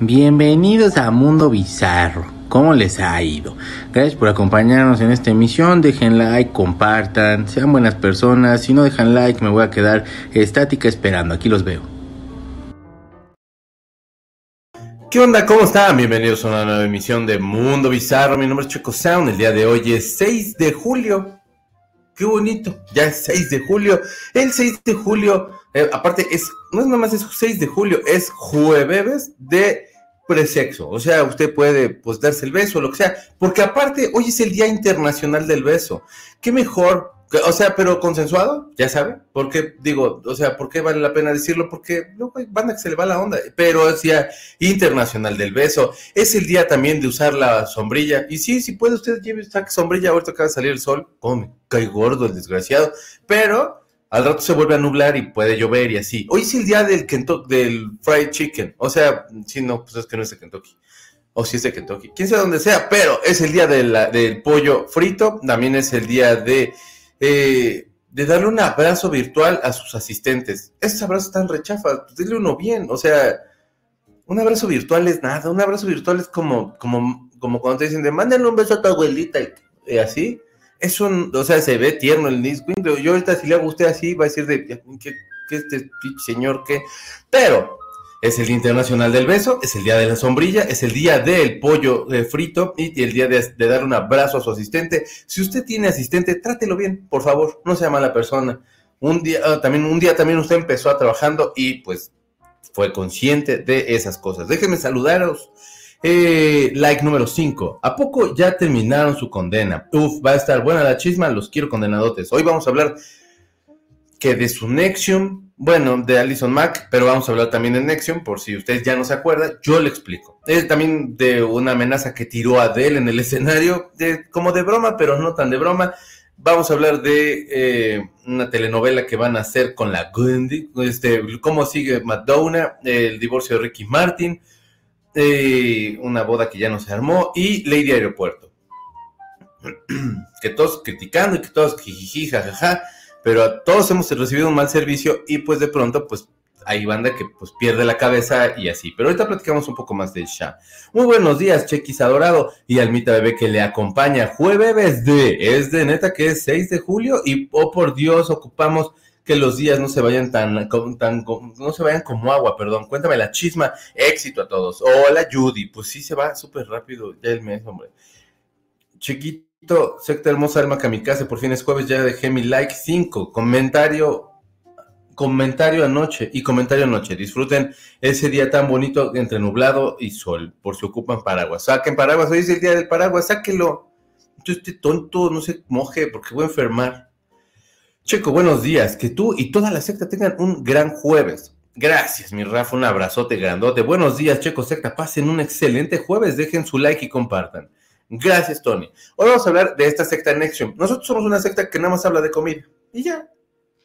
Bienvenidos a Mundo Bizarro. ¿Cómo les ha ido? Gracias por acompañarnos en esta emisión. Dejen like, compartan, sean buenas personas. Si no dejan like, me voy a quedar estática esperando. Aquí los veo. ¿Qué onda? ¿Cómo están? Bienvenidos a una nueva emisión de Mundo Bizarro. Mi nombre es Checo Sound. El día de hoy es 6 de julio. Qué bonito. Ya es 6 de julio. El 6 de julio, eh, aparte, es no es nada más es 6 de julio, es jueves de presexo. O sea, usted puede pues darse el beso, lo que sea, porque aparte hoy es el Día Internacional del Beso. ¿Qué mejor? O sea, pero consensuado, ya sabe, porque digo, o sea, ¿por qué vale la pena decirlo? Porque luego hay banda que se le va la onda, pero es Día Internacional del Beso, es el día también de usar la sombrilla, y sí, si puede usted lleve, saque sombrilla, ahorita acaba de salir el sol, come, cae gordo el desgraciado, pero al rato se vuelve a nublar y puede llover y así. Hoy es el día del Kentucky, del fried chicken. O sea, si no, pues es que no es de Kentucky. O si es de Kentucky. Quién sabe dónde sea, pero es el día del pollo frito. También es el día de, eh, de darle un abrazo virtual a sus asistentes. Esos abrazos están rechafas. Pues dile uno bien. O sea, un abrazo virtual es nada. Un abrazo virtual es como, cuando te dicen de mándenle un beso a tu abuelita y así es un, o sea, se ve tierno el pero yo ahorita si le hago usted así, va a decir de, ¿qué, qué este señor qué? Pero es el Día Internacional del Beso, es el Día de la Sombrilla, es el Día del Pollo de frito y el día de, dar un abrazo a su asistente. Si usted tiene asistente, trátelo bien, por favor, no sea mala persona. Un día, ah, también, un día también usted empezó a trabajando y pues fue consciente de esas cosas. Déjenme saludaros eh, like número 5. ¿A poco ya terminaron su condena? Uf, va a estar buena la chisma, los quiero condenadotes. Hoy vamos a hablar que de su Nexium, bueno, de Alison Mack, pero vamos a hablar también de Nexium, por si ustedes ya no se acuerdan, yo le explico. Es también de una amenaza que tiró a Adele en el escenario, de, como de broma, pero no tan de broma. Vamos a hablar de eh, una telenovela que van a hacer con la Gundy, este, cómo sigue Madonna, el divorcio de Ricky Martin, una boda que ya no se armó y Lady Aeropuerto. que todos criticando y que todos jijiji, jajaja, pero todos hemos recibido un mal servicio y pues de pronto pues hay banda que pues pierde la cabeza y así. Pero ahorita platicamos un poco más del Sha. Muy buenos días, Chequis Adorado y Almita Bebé que le acompaña. Jueves de, es de neta que es 6 de julio y oh por Dios ocupamos que los días no se vayan tan, tan, no se vayan como agua, perdón. Cuéntame la chisma. Éxito a todos. Hola Judy. Pues sí se va súper rápido ya el mes, hombre. Chiquito, secta hermosa alma kamikaze, por fin es jueves, ya dejé mi like 5. Comentario, comentario anoche y comentario anoche. Disfruten ese día tan bonito entre nublado y sol, por si ocupan paraguas. Saquen paraguas, hoy es el día del paraguas, sáquenlo. Yo estoy tonto, no se moje porque voy a enfermar. Checo, buenos días. Que tú y toda la secta tengan un gran jueves. Gracias, mi Rafa. Un abrazote grandote. Buenos días, Checo Secta. Pasen un excelente jueves. Dejen su like y compartan. Gracias, Tony. Hoy vamos a hablar de esta secta Nexium. Nosotros somos una secta que nada más habla de comida. Y ya.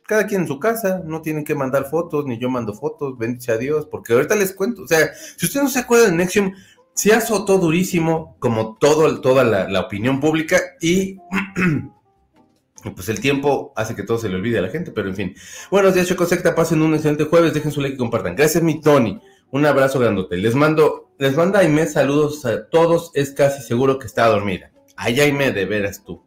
Cada quien en su casa. No tienen que mandar fotos, ni yo mando fotos. Bendice a Dios. Porque ahorita les cuento. O sea, si usted no se acuerda de Nexium, se azotó durísimo, como todo, toda la, la opinión pública. Y pues el tiempo hace que todo se le olvide a la gente, pero en fin. Buenos días, Choco Secta. Pasen un excelente jueves. Dejen su like y compartan. Gracias, mi Tony. Un abrazo grandote. Les mando, les manda Aime saludos a todos. Es casi seguro que está dormida. Ay, Aime, de veras tú.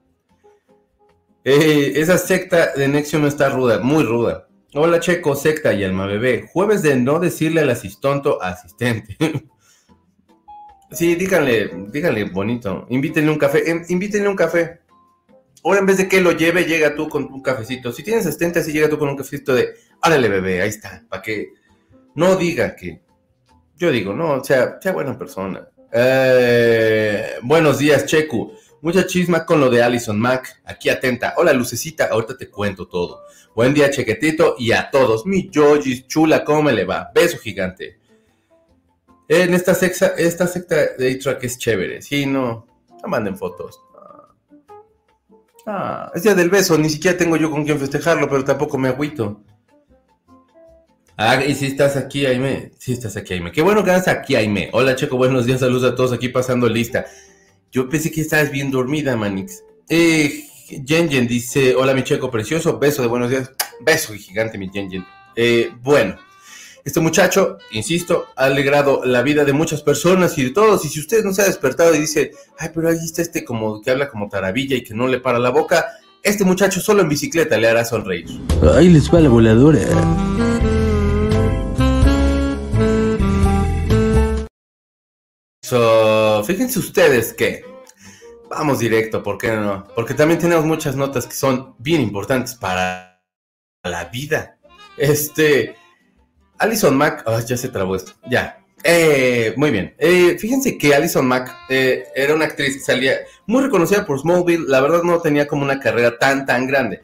Eh, esa secta de Nexium está ruda, muy ruda. Hola, Checo, secta y alma bebé. Jueves de no decirle al asistonto asistente. sí, díganle, díganle bonito. Invítenle un café. Eh, invítenle un café. Ahora en vez de que lo lleve, llega tú con un cafecito. Si tienes asistente, así llega tú con un cafecito de, árale bebé, ahí está, para que no diga que, yo digo, no, sea, sea buena persona. Eh, buenos días, Cheku. Mucha chisma con lo de Allison Mac. Aquí atenta. Hola, Lucecita. Ahorita te cuento todo. Buen día, Chequetito. Y a todos. Mi Yoji, chula, ¿cómo me le va? Beso gigante. En esta secta, esta secta de A-Track es chévere. Sí, no. No manden fotos. Ah, es día del beso, ni siquiera tengo yo con quién festejarlo, pero tampoco me agüito. Ah, y si estás aquí, Aime. Si estás aquí, Aime. Qué bueno que estás aquí, Aime. Hola, Checo, buenos días, saludos a todos aquí pasando lista. Yo pensé que estabas bien dormida, Manix. Eh, dice, hola, mi Checo precioso, beso de buenos días. Beso gigante, mi Jen Eh, bueno, Este muchacho, insisto, ha alegrado la vida de muchas personas y de todos. Y si usted no se ha despertado y dice, ay, pero ahí está este como que habla como taravilla y que no le para la boca, este muchacho solo en bicicleta le hará sonreír. Ahí les va la voladora. So, fíjense ustedes que vamos directo, ¿por qué no? Porque también tenemos muchas notas que son bien importantes para la vida. Este, Alison Mack, ah, ya se trabó esto, ya. Eh, muy bien. Eh, fíjense que Alison Mack eh, era una actriz que salía muy reconocida por Smallville. La verdad no tenía como una carrera tan, tan grande.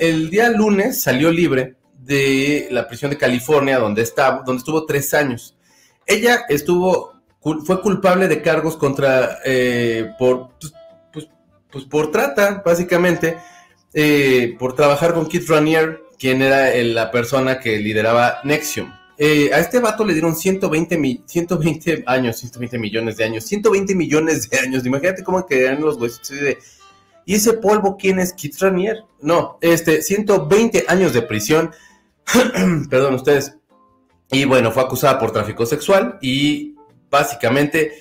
el día lunes salió libre de la prisión de California, donde, estaba, donde estuvo tres años. Ella estuvo, fue culpable de cargos contra, por, pues, pues, pues, por trata, básicamente, por trabajar con Keith Ranier, quien era la persona que lideraba Nexium. Eh, a este vato le dieron 120, 120 años, 120 millones de años, 120 millones de años. Imagínate cómo quedarían los huesos de... ¿Y ese polvo quién es? Kit Ranier. No, este, 120 años de prisión. Perdón ustedes. Y bueno, fue acusada por tráfico sexual y básicamente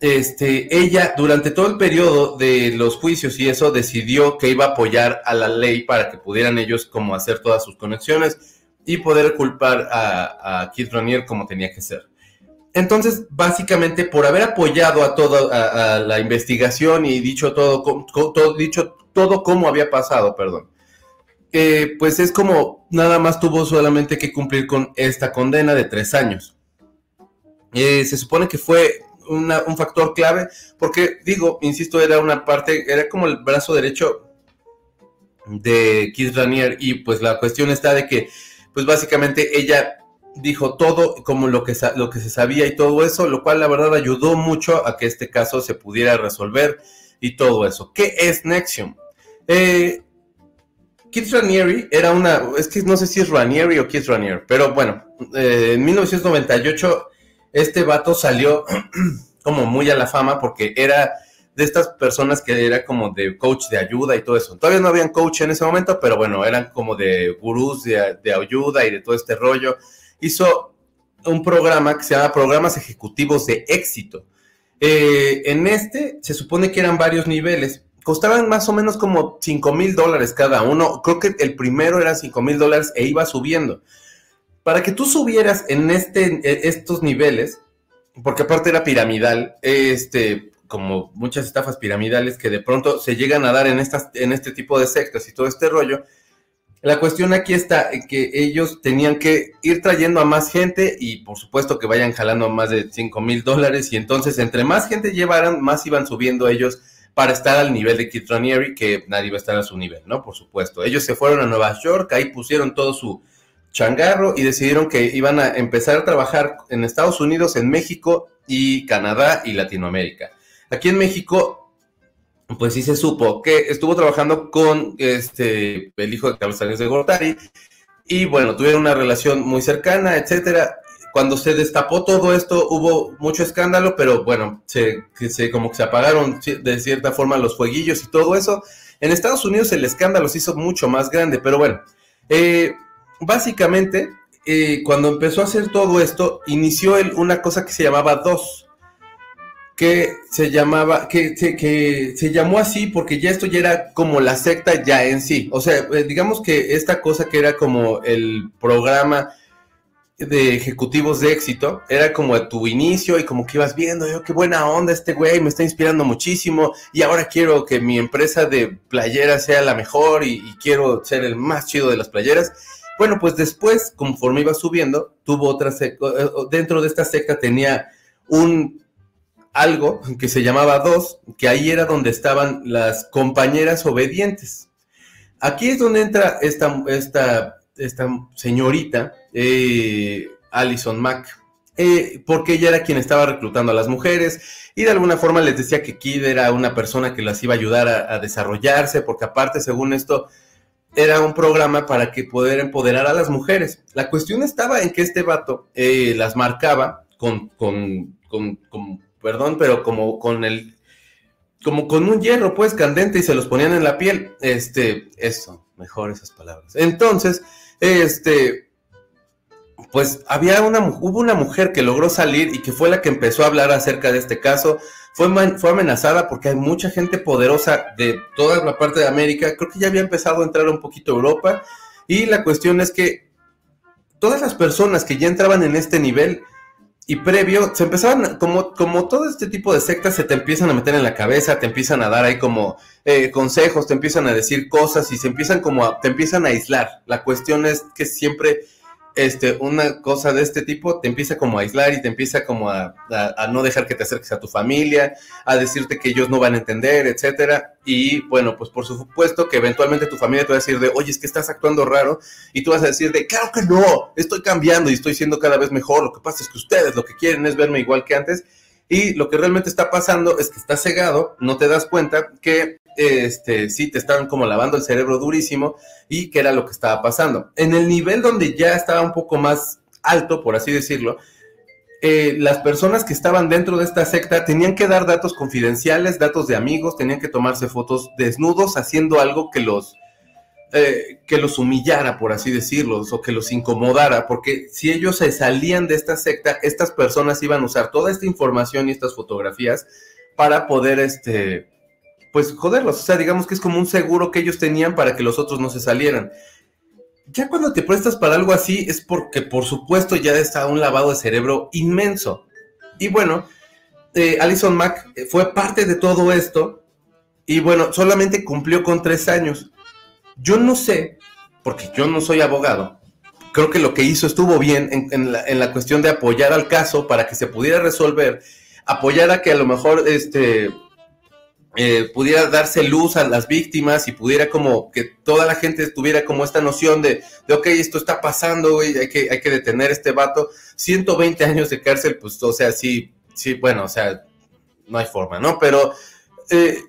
este, ella durante todo el periodo de los juicios y eso decidió que iba a apoyar a la ley para que pudieran ellos como hacer todas sus conexiones y poder culpar a, Keith Ranier como tenía que ser. Entonces, básicamente, por haber apoyado a toda la investigación y dicho todo, todo, dicho todo había pasado, perdón, eh, pues es como nada más tuvo solamente que cumplir con esta condena de tres años. Eh, se supone que fue un factor clave, porque digo, insisto, era una parte, era como el brazo derecho de Keith Ranier y pues la cuestión está de que pues básicamente ella dijo todo como lo que, lo que se sabía y todo eso, lo cual la verdad ayudó mucho a que este caso se pudiera resolver y todo eso. ¿Qué es Nexium? Eh, Keith Ranieri era una, es que no sé si es Ranieri o Keith Ranier, pero bueno, eh, en 1998 este vato salió como muy a la fama porque era de estas personas que era como de coach de ayuda y todo eso. Todavía no habían coach en ese momento, pero bueno, eran como de gurús de, ayuda y de todo este rollo. Hizo un programa que se llama Programas Ejecutivos de Éxito. Eh, en este se supone que eran varios niveles. Costaban más o menos como 5 mil dólares cada uno. Creo que el primero era 5 mil dólares e iba subiendo para que tú subieras en este, estos niveles, porque aparte era piramidal, este, como muchas estafas piramidales que de pronto se llegan a dar en, estas, en este tipo de sectas y todo este rollo, la cuestión aquí está que ellos tenían que ir trayendo a más gente y por supuesto que vayan jalando más de 5 mil dólares y entonces entre más gente llevaran, más iban subiendo ellos para estar al nivel de Kit Ranieri, que nadie va a estar a su nivel, ¿no? Por supuesto. Ellos se fueron a Nueva York, ahí pusieron todo su, changarro y decidieron que iban a empezar a trabajar en Estados Unidos, en México y Canadá y Latinoamérica. Aquí en México, pues sí se supo que estuvo trabajando con este el hijo de Carlos Sánchez de Gortari y bueno, tuvieron una relación muy cercana, etcétera. Cuando se destapó todo esto hubo mucho escándalo, pero bueno, se, se como que se apagaron de cierta forma los fueguillos y todo eso. En Estados Unidos el escándalo se hizo mucho más grande, pero bueno, eh, básicamente, eh, cuando empezó a hacer todo esto, inició él una cosa que se llamaba DOS, que se llamaba, que, que se llamó así porque ya esto ya era como la secta ya en sí. O sea, eh, digamos que esta cosa que era como el programa de ejecutivos de éxito, era como tu inicio y como que ibas viendo, yo qué buena onda este güey, me está inspirando muchísimo y ahora quiero que mi empresa de playeras sea la mejor y quiero ser el más chido de las playeras bueno, pues después, conforme iba subiendo, tuvo otra secta, eh, dentro de esta secta tenía un algo que se llamaba dos, que ahí era donde estaban las compañeras obedientes. Aquí es donde entra esta, esta, esta señorita, eh, Alison Mack, eh, porque ella era quien estaba reclutando a las mujeres y de alguna forma les decía que Kid era una persona que las iba a ayudar a desarrollarse, porque aparte, según esto, era un programa para que poder empoderar a las mujeres. La cuestión estaba en que este vato eh, las marcaba con, con, con, perdón, pero como con el, como con un hierro, pues, candente y se los ponían en la piel. Este, eso, mejor esas palabras. Entonces, este, pues había una, hubo una mujer que logró salir y que fue la que empezó a hablar acerca de este caso. Fue, fue amenazada porque hay mucha gente poderosa de toda la parte de América. Creo que ya había empezado a entrar un poquito a Europa. Y la cuestión es que todas las personas que ya entraban en este nivel y previo, se empezaban, como, como todo este tipo de sectas, se te empiezan a meter en la cabeza, te empiezan a dar ahí como eh, consejos, te empiezan a decir cosas y se empiezan como te empiezan a aislar. La cuestión es que siempre este, una cosa de este tipo te empieza como a aislar y te empieza como a, no dejar que te acerques a tu familia, a decirte que ellos no van a entender, etcétera. Y bueno, pues por supuesto que eventualmente tu familia te va a decir de, oye, es que estás actuando raro, y tú vas a decir de, claro que no, estoy cambiando y estoy siendo cada vez mejor. Lo que pasa es que ustedes lo que quieren es verme igual que antes. Y lo que realmente está pasando es que estás cegado, no te das cuenta que este, sí te estaban como lavando el cerebro durísimo y que era lo que estaba pasando. En el nivel donde ya estaba un poco más alto, por así decirlo, eh, las personas que estaban dentro de esta secta tenían que dar datos confidenciales, datos de amigos, tenían que tomarse fotos desnudos haciendo algo que los, eh, que los humillara, por así decirlo, o que los incomodara, porque si ellos se salían de esta secta, estas personas iban a usar toda esta información y estas fotografías para poder, este, pues joderlos. O sea, digamos que es como un seguro que ellos tenían para que los otros no se salieran. Ya cuando te prestas para algo así es porque por supuesto ya está un lavado de cerebro inmenso. Y bueno, eh, Alison Mack eh, fue parte de todo esto y bueno, solamente cumplió con tres años. Yo no sé, porque yo no soy abogado, creo que lo que hizo estuvo bien en, la, en la cuestión de apoyar al caso para que se pudiera resolver, apoyar a que a lo mejor este eh, pudiera darse luz a las víctimas y pudiera como que toda la gente tuviera como esta noción de, de ok, esto está pasando, hay que, hay que detener este vato. 120 años de cárcel, pues, o sea, sí, sí, bueno, o sea, no hay forma, ¿no? Pero, eh,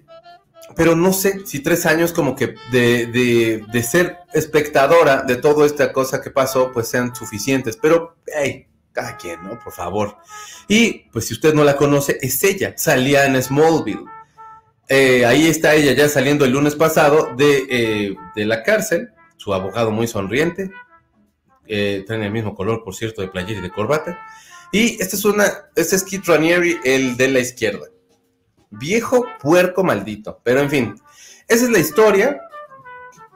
pero no sé si tres años como que de, de, de ser espectadora de toda esta cosa que pasó, pues sean suficientes. Pero, hey, cada quien, ¿no? Por favor. Y, pues si usted no la conoce, es ella, salía en Smallville eh, ahí está ella ya saliendo el lunes pasado de, eh, la cárcel, su abogado muy sonriente, eh, tiene el mismo color, por cierto, de playera y de corbata. Y este es una, este es Kit Ranieri, el de la izquierda. Viejo puerco maldito. Pero en fin, esa es la historia.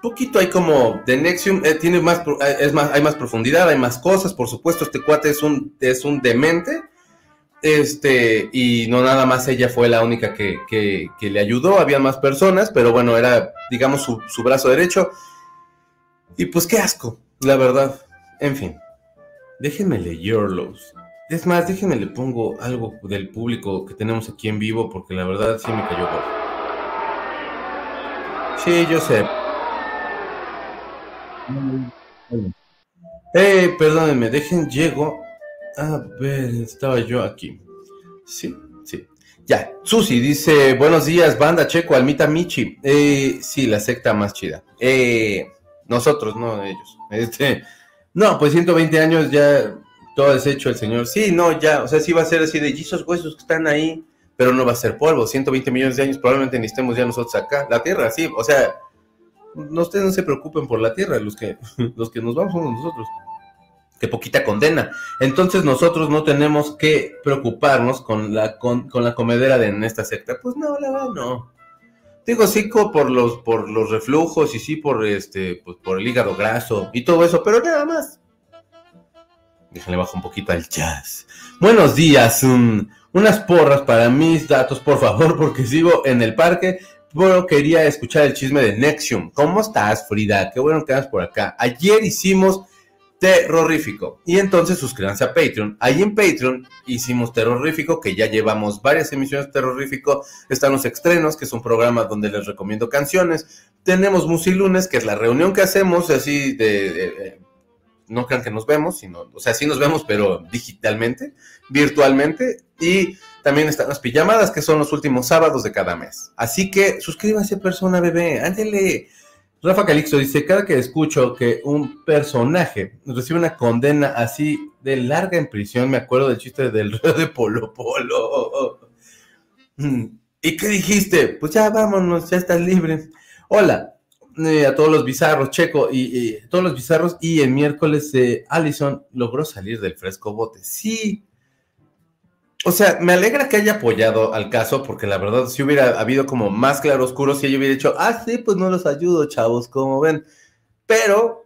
Poquito hay como de Nexium, tiene más, es más, hay más profundidad, hay más cosas. Por supuesto, este cuate es un, es un demente este, y no nada más ella fue la única que, le ayudó, había más personas, pero bueno, era, digamos, su, su, brazo derecho. Y pues qué asco, la verdad. En fin, déjenme leerlos. Es más, déjenme le pongo algo del público que tenemos aquí en vivo, porque la verdad sí me cayó gordo. Sí, yo sé. Eh, perdónenme, dejen, llego a ver, estaba yo aquí. Sí, sí. Ya, Susi dice, buenos días, banda Checo, Almita Michi. Eh, sí, la secta más chida. Eh, nosotros, no ellos. Este, no, pues 120 años ya todo hecho el señor. Sí, no, ya, o sea, sí va a ser así de esos huesos que están ahí, pero no va a ser polvo. 120 millones de años probablemente ni estemos ya nosotros acá. La Tierra, sí, o sea, no, ustedes no se preocupen por la Tierra, los que, los que nos vamos somos nosotros que poquita condena. Entonces nosotros no tenemos que preocuparnos con la, con, la comedera de en esta secta. Pues no, la verdad no. Digo, sí por los, por los reflujos y sí por este, pues por el hígado graso y todo eso, pero nada más. Déjenle bajo un poquito al jazz. Buenos días, unas porras para mis datos, por favor, porque sigo en el parque. Pero quería escuchar el chisme de Nexium. ¿Cómo estás, Frida? Qué bueno que estás por acá. Ayer hicimos terrorífico. Y entonces suscríbanse a Patreon. Ahí en Patreon hicimos terrorífico, que ya llevamos varias emisiones terrorífico. Están los estrenos, que es un programa donde les recomiendo canciones. Tenemos Musilunes, que es la reunión que hacemos así de, no crean que nos vemos, sino, o sea, sí nos vemos, pero digitalmente, virtualmente. Y también están las pijamadas, que son los últimos sábados de cada mes. Así que suscríbase, persona bebé, ándele Rafa Calixto dice, cada que escucho que un personaje recibe una condena así de larga en prisión, me acuerdo del chiste del rey de Polo Polo. ¿Y qué dijiste? Pues ya vámonos, ya estás libre. Hola, eh, a todos los bizarros, Checo, y, todos los bizarros, y el miércoles eh, Allison logró salir del fresco bote. Sí. O sea, me alegra que haya apoyado al caso, porque la verdad, si hubiera habido como más claroscuros, si ella hubiera dicho, ah, sí, pues no los ayudo, chavos, como ven. Pero,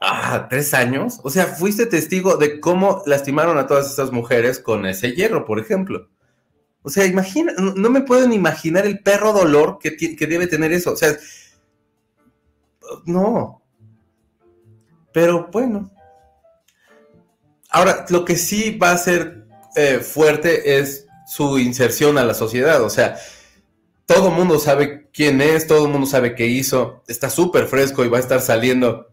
ah, tres años. O sea, fuiste testigo de cómo lastimaron a todas esas mujeres con ese hierro, por ejemplo. O sea, imagina, no me pueden imaginar el perro dolor que, que debe tener eso. O sea, no. Pero bueno. Ahora, lo que sí va a ser eh, fuerte es su inserción a la sociedad. O sea, todo el mundo sabe quién es, todo el mundo sabe qué hizo. Está súper fresco y va a estar saliendo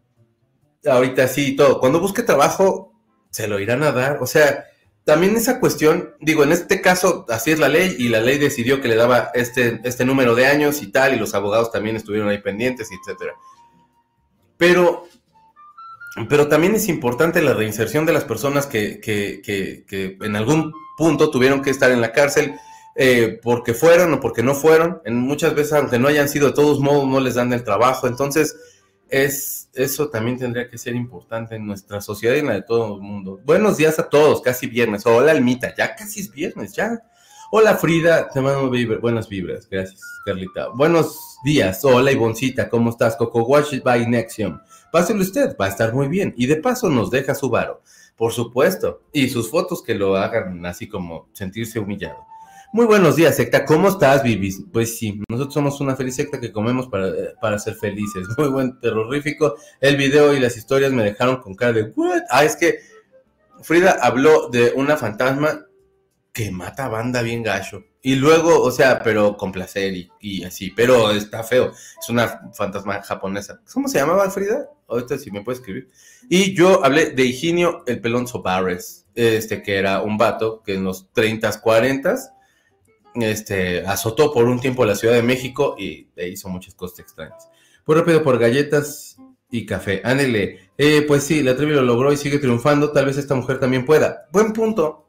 ahorita sí y todo. Cuando busque trabajo, se lo irán a dar. O sea, también esa cuestión, digo, en este caso así es la ley y la ley decidió que le daba este, este número de años y tal, y los abogados también estuvieron ahí pendientes, etcétera. Pero, pero también es importante la reinserción de las personas que, que, que, en algún punto tuvieron que estar en la cárcel eh, porque fueron o porque no fueron. En muchas veces, aunque no hayan sido de todos modos, no les dan el trabajo. Entonces, es, eso también tendría que ser importante en nuestra sociedad y en la de todo el mundo. Buenos días a todos, casi viernes. Hola, Almita, ya casi es viernes, ya. Hola Frida, te mando buenas vibras, gracias Carlita. Buenos días, hola Ivoncita, ¿cómo estás? Coco Wash by Nexium. Páselo usted, va a estar muy bien. Y de paso nos deja su varo, por supuesto. Y sus fotos que lo hagan así como sentirse humillado. Muy buenos días, secta. ¿Cómo estás, Vivis? Pues sí, nosotros somos una feliz secta que comemos para, para ser felices. Muy buen, terrorífico. El video y las historias me dejaron con cara de, ¿what? Ah, es que Frida habló de una fantasma que mata banda bien gacho. Y luego, o sea, pero con placer y, así, pero está feo. Es una fantasma japonesa. ¿Cómo se llamaba Frida? Ahorita si me puede escribir. Y yo hablé de Higinio el Pelón Sobares, este que era un vato que en los 30s, 40 este, azotó por un tiempo la Ciudad de México y hizo muchas cosas extrañas. Fue rápido por galletas y café. Ándele. Eh, pues sí, la Trevi lo logró y sigue triunfando. Tal vez esta mujer también pueda. Buen punto.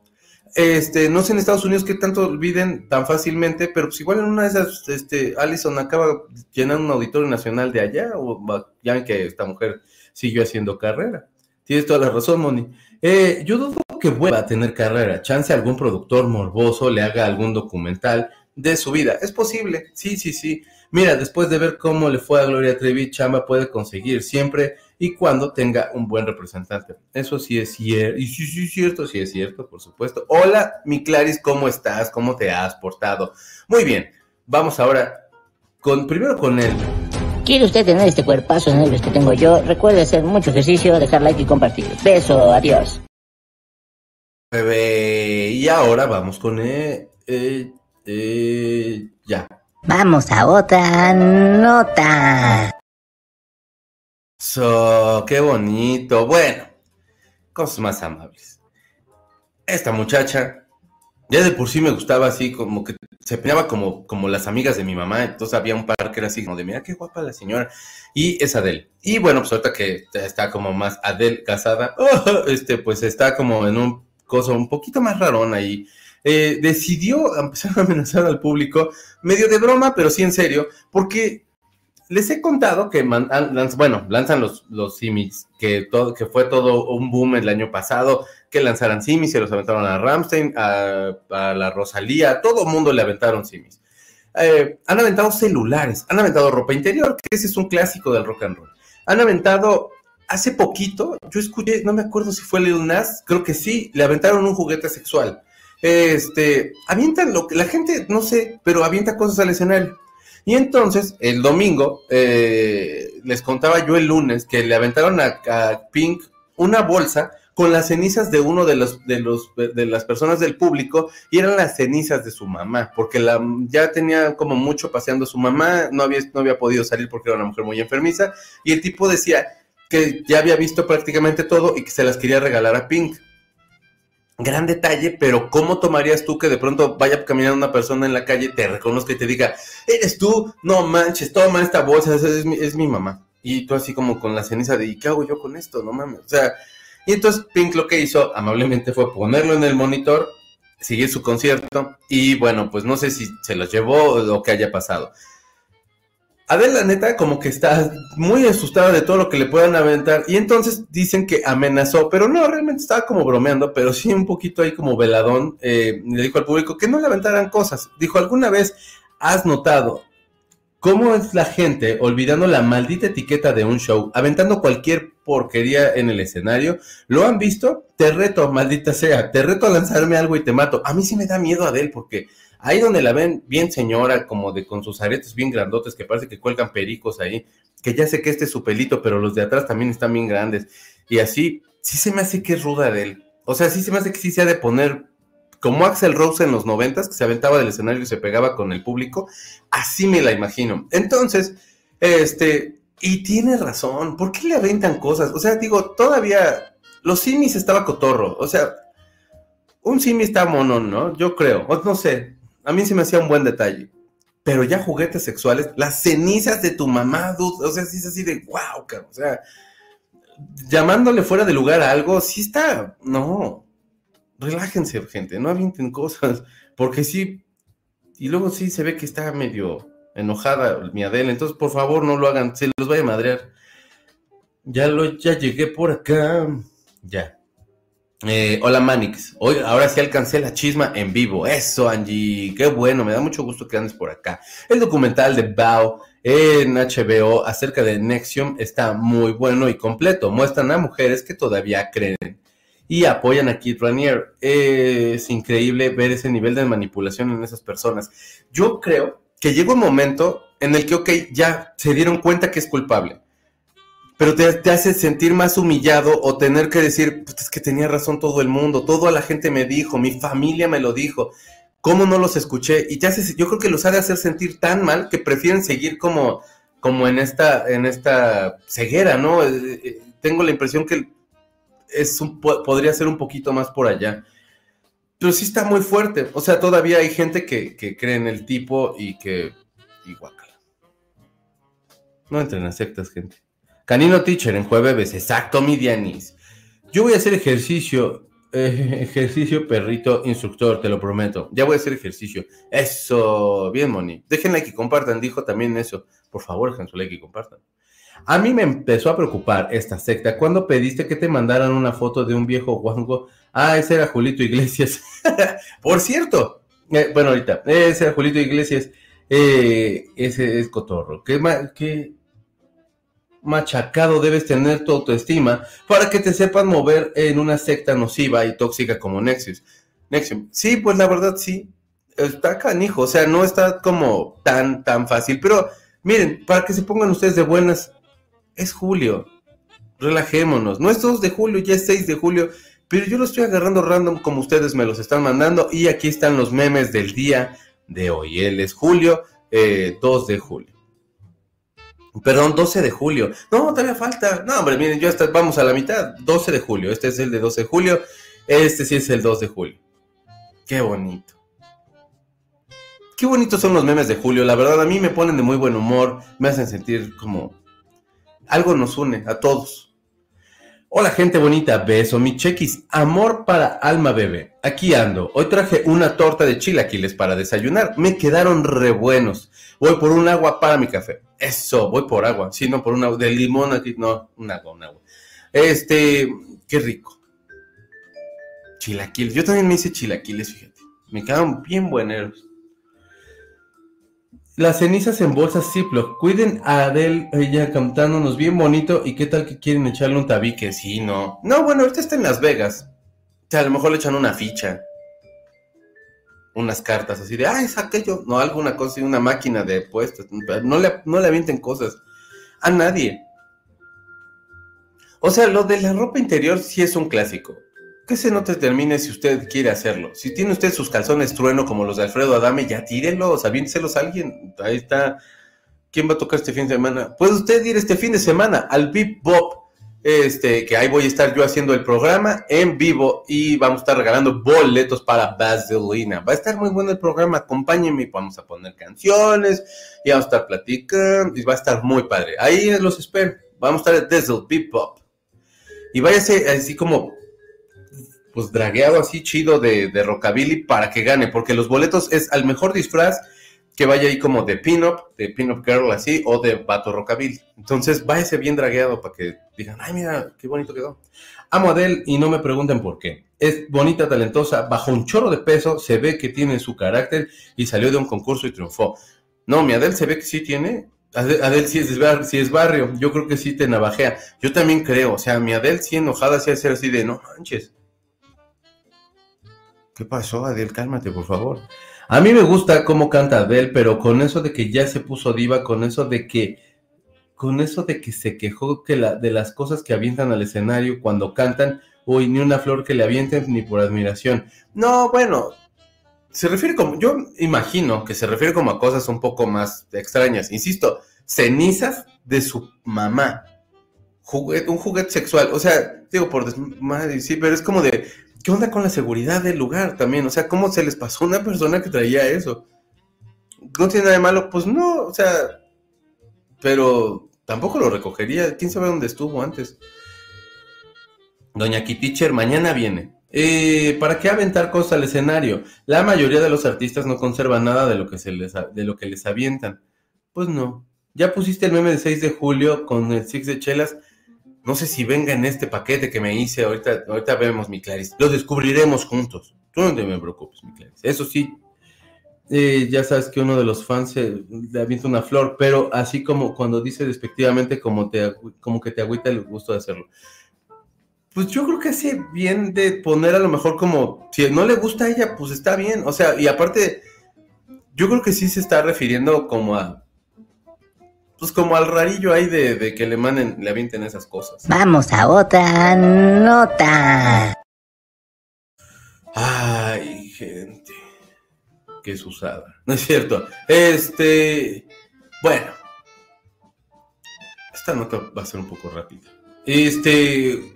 Este, no sé en Estados Unidos qué tanto olviden tan fácilmente, pero pues igual en una de esas, este, Allison acaba llenando un auditorio nacional de allá, o ya que esta mujer siguió haciendo carrera. Tienes toda la razón, Moni. Eh, yo dudo que vuelva a tener carrera. Chance algún productor morboso le haga algún documental de su vida. Es posible, sí, sí, sí. Mira, después de ver cómo le fue a Gloria Trevi, Chamba puede conseguir siempre y cuando tenga un buen representante. Eso sí es cierto, y sí, sí es cierto, sí es cierto, por supuesto. Hola, mi Claris, ¿cómo estás? ¿Cómo te has portado? Muy bien, vamos ahora con, primero con él. ¿Quiere usted tener este cuerpazo de negros que tengo yo? Recuerde hacer mucho ejercicio, dejar like y compartir. Beso, adiós. Bebé, y ahora vamos con él. Eh, eh, ya. Vamos a otra nota. So, qué bonito. Bueno, cosas más amables. Esta muchacha, ya de por sí me gustaba así, como que se peinaba como, como las amigas de mi mamá. Entonces había un par que era así como de, mira qué guapa la señora. Y es Adele. Y bueno, pues ahorita que está como más Adele casada, este, pues está como en un coso un poquito más rarón ahí. Eh, decidió empezar a amenazar al público, medio de broma, pero sí en serio, porque les he contado que, bueno, lanzan los, los simis, que, todo, que fue todo un boom el año pasado, que lanzaran simis, se los aventaron a Ramstein, a, la Rosalía, todo el mundo le aventaron simis. Eh, han aventado celulares, han aventado ropa interior, que ese es un clásico del rock and roll. Han aventado, hace poquito, yo escuché, no me acuerdo si fue Lil Nas, creo que sí, le aventaron un juguete sexual. Este, avientan lo que la gente, no sé, pero avienta cosas al escenario. Y entonces, el domingo, eh, les contaba yo el lunes que le aventaron a, Pink una bolsa con las cenizas de uno de los, de los de las personas del público y eran las cenizas de su mamá, porque la, ya tenía como mucho paseando su mamá, no había, no había podido salir porque era una mujer muy enfermiza, y el tipo decía que ya había visto prácticamente todo y que se las quería regalar a Pink gran detalle, pero ¿cómo tomarías tú que de pronto vaya caminando una persona en la calle, te reconozca y te diga, eres tú, no manches, toma esta bolsa, es, mi, es mi mamá? Y tú así como con la ceniza de, ¿y qué hago yo con esto? No mames. O sea, y entonces Pink lo que hizo amablemente fue ponerlo en el monitor, seguir su concierto y bueno, pues no sé si se los llevó o lo que haya pasado. Adele, la neta, como que está muy asustada de todo lo que le puedan aventar. Y entonces dicen que amenazó, pero no, realmente estaba como bromeando, pero sí un poquito ahí como veladón. Eh, le dijo al público que no le aventaran cosas. Dijo, ¿alguna vez has notado cómo es la gente olvidando la maldita etiqueta de un show, aventando cualquier porquería en el escenario? ¿Lo han visto? Te reto, maldita sea, te reto a lanzarme algo y te mato. A mí sí me da miedo Adele porque Ahí donde la ven bien señora, como de con sus aretes bien grandotes, que parece que cuelgan pericos ahí, que ya sé que este es su pelito, pero los de atrás también están bien grandes. Y así, sí se me hace que es ruda de él. O sea, sí se me hace que sí se ha de poner como Axel Rose en los noventas, que se aventaba del escenario y se pegaba con el público, así me la imagino. Entonces, este, y tiene razón, ¿por qué le aventan cosas? O sea, digo, todavía los simis estaba cotorro, o sea, un simi está mono, ¿no? Yo creo, no sé, a mí se me hacía un buen detalle. Pero ya juguetes sexuales, las cenizas de tu mamá, dude, o sea, sí es así de wow, o sea, llamándole fuera de lugar a algo, sí está, no, relájense, gente, no avienten cosas, porque sí, y luego sí se ve que está medio enojada mi Adele, entonces por favor no lo hagan, se los vaya a madrear. Ya lo, ya llegué por acá, ya. Eh, hola Manix, hoy ahora sí alcancé la chisma en vivo. Eso, Angie, qué bueno, me da mucho gusto que andes por acá. El documental de Bao en HBO acerca de Nexium está muy bueno y completo. Muestran a mujeres que todavía creen y apoyan a Kit Ranier. Es increíble ver ese nivel de manipulación en esas personas. Yo creo que llegó un momento en el que, ok, ya se dieron cuenta que es culpable pero te, hace sentir más humillado o tener que decir, pues es que tenía razón todo el mundo, toda la gente me dijo, mi familia me lo dijo, ¿cómo no los escuché? Y te hace, yo creo que los ha de hacer sentir tan mal que prefieren seguir como, como en, esta, en esta ceguera, ¿no? Eh, eh, tengo la impresión que es un, podría ser un poquito más por allá. Pero sí está muy fuerte. O sea, todavía hay gente que, que cree en el tipo y que... Y. No entren a sectas, gente. Canino Teacher en jueves, exacto, mi Dianis. Yo voy a hacer ejercicio, eh, ejercicio perrito instructor, te lo prometo. Ya voy a hacer ejercicio. Eso, bien, Moni. Dejen like y compartan, dijo también eso. Por favor, dejen su like y compartan. A mí me empezó a preocupar esta secta cuando pediste que te mandaran una foto de un viejo guango. Ah, ese era Julito Iglesias. Por cierto, eh, bueno, ahorita, ese era Julito Iglesias. Eh, ese es Cotorro. ¿Qué, qué, machacado debes tener tu autoestima para que te sepan mover en una secta nociva y tóxica como Nexus. Nexium. Sí, pues la verdad sí. Está canijo, o sea, no está como tan, tan fácil. Pero miren, para que se pongan ustedes de buenas, es julio. Relajémonos. No es 2 de julio, ya es 6 de julio. Pero yo lo estoy agarrando random como ustedes me los están mandando. Y aquí están los memes del día de hoy. Él es julio, 2 eh, de julio. Perdón, 12 de julio. No, todavía falta. No, hombre, miren, yo hasta vamos a la mitad. 12 de julio. Este es el de 12 de julio. Este sí es el 2 de julio. Qué bonito. Qué bonitos son los memes de julio. La verdad, a mí me ponen de muy buen humor. Me hacen sentir como... Algo nos une a todos. Hola gente bonita, beso mi chequis, amor para alma bebé. Aquí ando. Hoy traje una torta de chilaquiles para desayunar. Me quedaron re buenos. Voy por un agua para mi café. Eso, voy por agua. Sí, no por un agua de limón aquí. No, un agua, un agua. Este, qué rico. Chilaquiles. Yo también me hice chilaquiles, fíjate. Me quedaron bien buenos. Las cenizas en bolsas Ziploc. Cuiden a Adele, ella cantándonos bien bonito. ¿Y qué tal que quieren echarle un tabique? Sí, no. No, bueno, ahorita está en Las Vegas. O sea, a lo mejor le echan una ficha. Unas cartas así de, ah, es aquello. No, alguna cosa, una máquina de puestos. No le, no le avienten cosas. A nadie. O sea, lo de la ropa interior sí es un clásico que se no te termine si usted quiere hacerlo. Si tiene usted sus calzones trueno como los de Alfredo Adame, ya tírelos, avínselos a alguien. Ahí está. ¿Quién va a tocar este fin de semana? Puede usted ir este fin de semana al Bip Bop, este, que ahí voy a estar yo haciendo el programa en vivo y vamos a estar regalando boletos para Vaselina. Va a estar muy bueno el programa, acompáñenme, vamos a poner canciones y vamos a estar platicando y va a estar muy padre. Ahí los espero. Vamos a estar desde el Bip Bop. Y váyase así como pues dragueado así chido de, de rockabilly para que gane, porque los boletos es al mejor disfraz que vaya ahí como de pin-up, de pin-up girl así, o de vato rockabilly. Entonces, váyase bien dragueado para que digan, ay, mira, qué bonito quedó. Amo a Adele y no me pregunten por qué. Es bonita, talentosa, bajo un chorro de peso, se ve que tiene su carácter y salió de un concurso y triunfó. No, mi Adele se ve que sí tiene. Adele es, sí es barrio, yo creo que sí te navajea. Yo también creo, o sea, mi Adele sí enojada, sí hacer así de, no manches. ¿Qué pasó, Adele? Cálmate, por favor. A mí me gusta cómo canta Adele, pero con eso de que ya se puso diva, con eso de que con eso de que se quejó que la, de las cosas que avientan al escenario cuando cantan, uy, ni una flor que le avienten ni por admiración. No, bueno, se refiere como, yo imagino que se refiere como a cosas un poco más extrañas. Insisto, cenizas de su mamá. Juguete, un juguete sexual. O sea, digo por madre, sí, pero es como de, ¿qué onda con la seguridad del lugar también? O sea, ¿cómo se les pasó a una persona que traía eso? ¿No tiene nada de malo? Pues no, o sea, pero tampoco lo recogería. ¿Quién sabe dónde estuvo antes? Doña Kiticher mañana viene. Eh, ¿Para qué aventar cosas al escenario? La mayoría de los artistas no conservan nada de lo que, se les, de lo que les avientan. Pues no. Ya pusiste el meme de 6 de julio con el Six de Chelas. No sé si venga en este paquete que me hice. Ahorita, ahorita vemos, mi Clarice. Lo descubriremos juntos. Tú no te preocupes, mi Clarice. Eso sí, eh, ya sabes que uno de los fans le avienta una flor, pero así como cuando dice despectivamente, como, te, como que te agüita el gusto de hacerlo. Pues yo creo que hace bien de poner a lo mejor como, si no le gusta a ella, pues está bien. O sea, y aparte, yo creo que sí se está refiriendo como a, pues como al rarillo ahí de, de que le manden, le avienten esas cosas. Vamos a otra nota. Ay, gente que es usada. No es cierto. Este, bueno, esta nota va a ser un poco rápida. Este,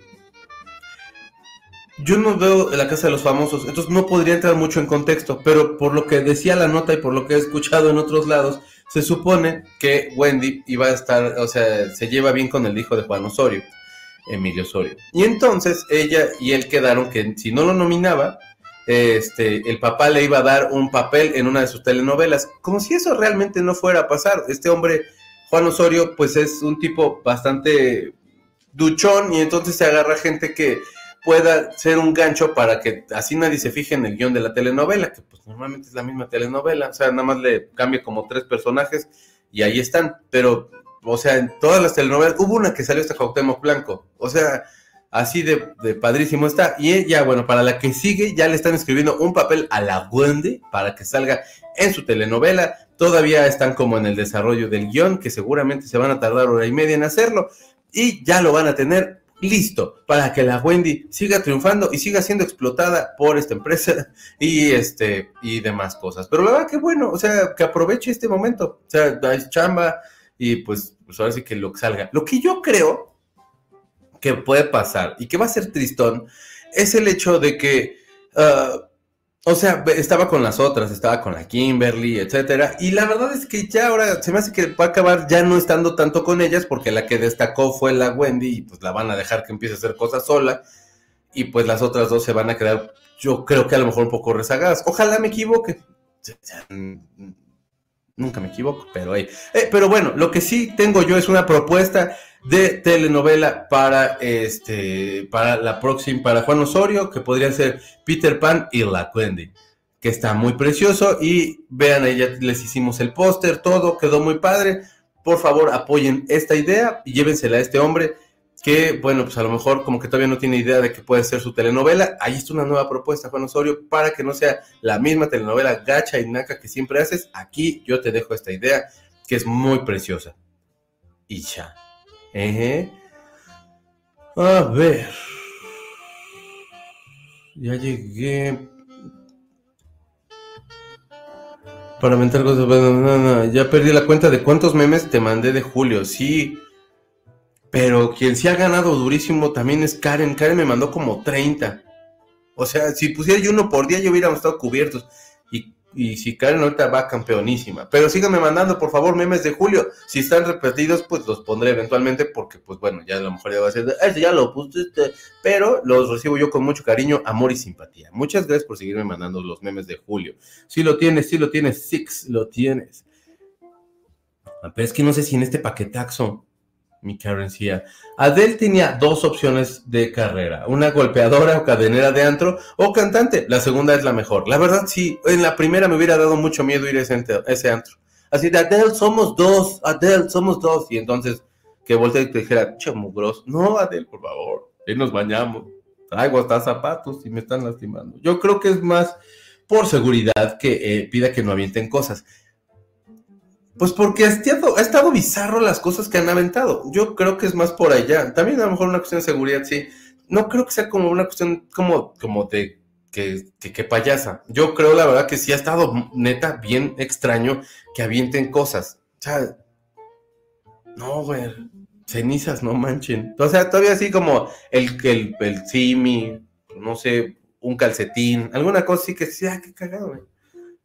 yo no veo la casa de los famosos, entonces no podría entrar mucho en contexto, pero por lo que decía la nota y por lo que he escuchado en otros lados, se supone que Wendy iba a estar, o sea, se lleva bien con el hijo de Juan Osorio, Emilio Osorio. Y entonces ella y él quedaron que si no lo nominaba, este, el papá le iba a dar un papel en una de sus telenovelas, como si eso realmente no fuera a pasar. Este hombre, Juan Osorio, pues es un tipo bastante duchón y entonces se agarra gente que pueda ser un gancho para que así nadie se fije en el guion de la telenovela, que pues normalmente es la misma telenovela, o sea, nada más le cambia como tres personajes y ahí están, pero, o sea, en todas las telenovelas, hubo una que salió hasta Cuauhtémoc Blanco, o sea, Así de, padrísimo está. Y ella, bueno, para la que sigue, ya le están escribiendo un papel a la Wendy para que salga en su telenovela. Todavía están como en el desarrollo del guion, que seguramente se van a tardar hora y media en hacerlo. Y ya lo van a tener listo para que la Wendy siga triunfando y siga siendo explotada por esta empresa y este y demás cosas. Pero la verdad que bueno, o sea, que aproveche este momento. O sea, chamba y pues, pues ahora sí que lo salga. Lo que yo creo que puede pasar y que va a ser tristón es el hecho de que, ah, o sea, estaba con las otras, estaba con la Kimberly, etcétera, y la verdad es que ya ahora se me hace que va a acabar ya no estando tanto con ellas porque la que destacó fue la Wendy y pues la van a dejar que empiece a hacer cosas sola y pues las otras dos se van a quedar, yo creo que a lo mejor un poco rezagadas. Ojalá me equivoque. Nunca me equivoco, pero hey. Eh, pero bueno, lo que sí tengo yo es una propuesta de telenovela para este para la próxima para Juan Osorio que podría ser Peter Pan y la Wendy que está muy precioso. Y vean ahí ya les hicimos el póster todo quedó muy padre. Por favor apoyen esta idea y llévensela a este hombre que bueno pues a lo mejor como que todavía no tiene idea de que puede ser su telenovela. Ahí está una nueva propuesta Juan Osorio para que no sea la misma telenovela gacha y naca que siempre haces. Aquí yo te dejo esta idea que es muy preciosa. Y ya a ver. Ya llegué. Para mentar cosas. Ya perdí la cuenta de cuántos memes te mandé de Julio. Sí. Pero quien sí ha ganado durísimo también es Karen. Karen me mandó como 30. O sea, si pusiera yo uno por día, yo hubiéramos estado cubiertos. Y si Karen ahorita va campeonísima. Pero síganme mandando, por favor, memes de Julio. Si están repetidos, pues los pondré eventualmente, porque, pues bueno, ya a lo mejor ya va a ser, este ya lo pusiste, pero los recibo yo con mucho cariño, amor y simpatía. Muchas gracias por seguirme mandando los memes de Julio. Si lo tienes, si lo tienes, Six, lo tienes. Ah, pero es que no sé si en este paquetaxo mi Karencia. Adele tenía dos opciones de carrera, una golpeadora o cadenera de antro o cantante. La segunda es la mejor. La verdad, sí, en la primera me hubiera dado mucho miedo ir a ese, antro. Así de, Adele, somos dos, Adele, somos dos. Y entonces que voltee y te dijera, chamugros, no, Adele, por favor, ahí nos bañamos. Traigo hasta zapatos y me están lastimando. Yo creo que es más por seguridad que eh, pida que no avienten cosas. Pues porque ha estado, ha estado bizarro las cosas que han aventado. Yo creo que es más por allá. También a lo mejor una cuestión de seguridad, sí. No creo que sea como una cuestión como, como de que, que, payasa. Yo creo, la verdad, que sí ha estado neta bien extraño que avienten cosas. O sea, no, güey. Cenizas, no manchen. O sea, todavía así como el, el, el simi, no sé, un calcetín, alguna cosa sí que sí, ah, qué cagado, güey.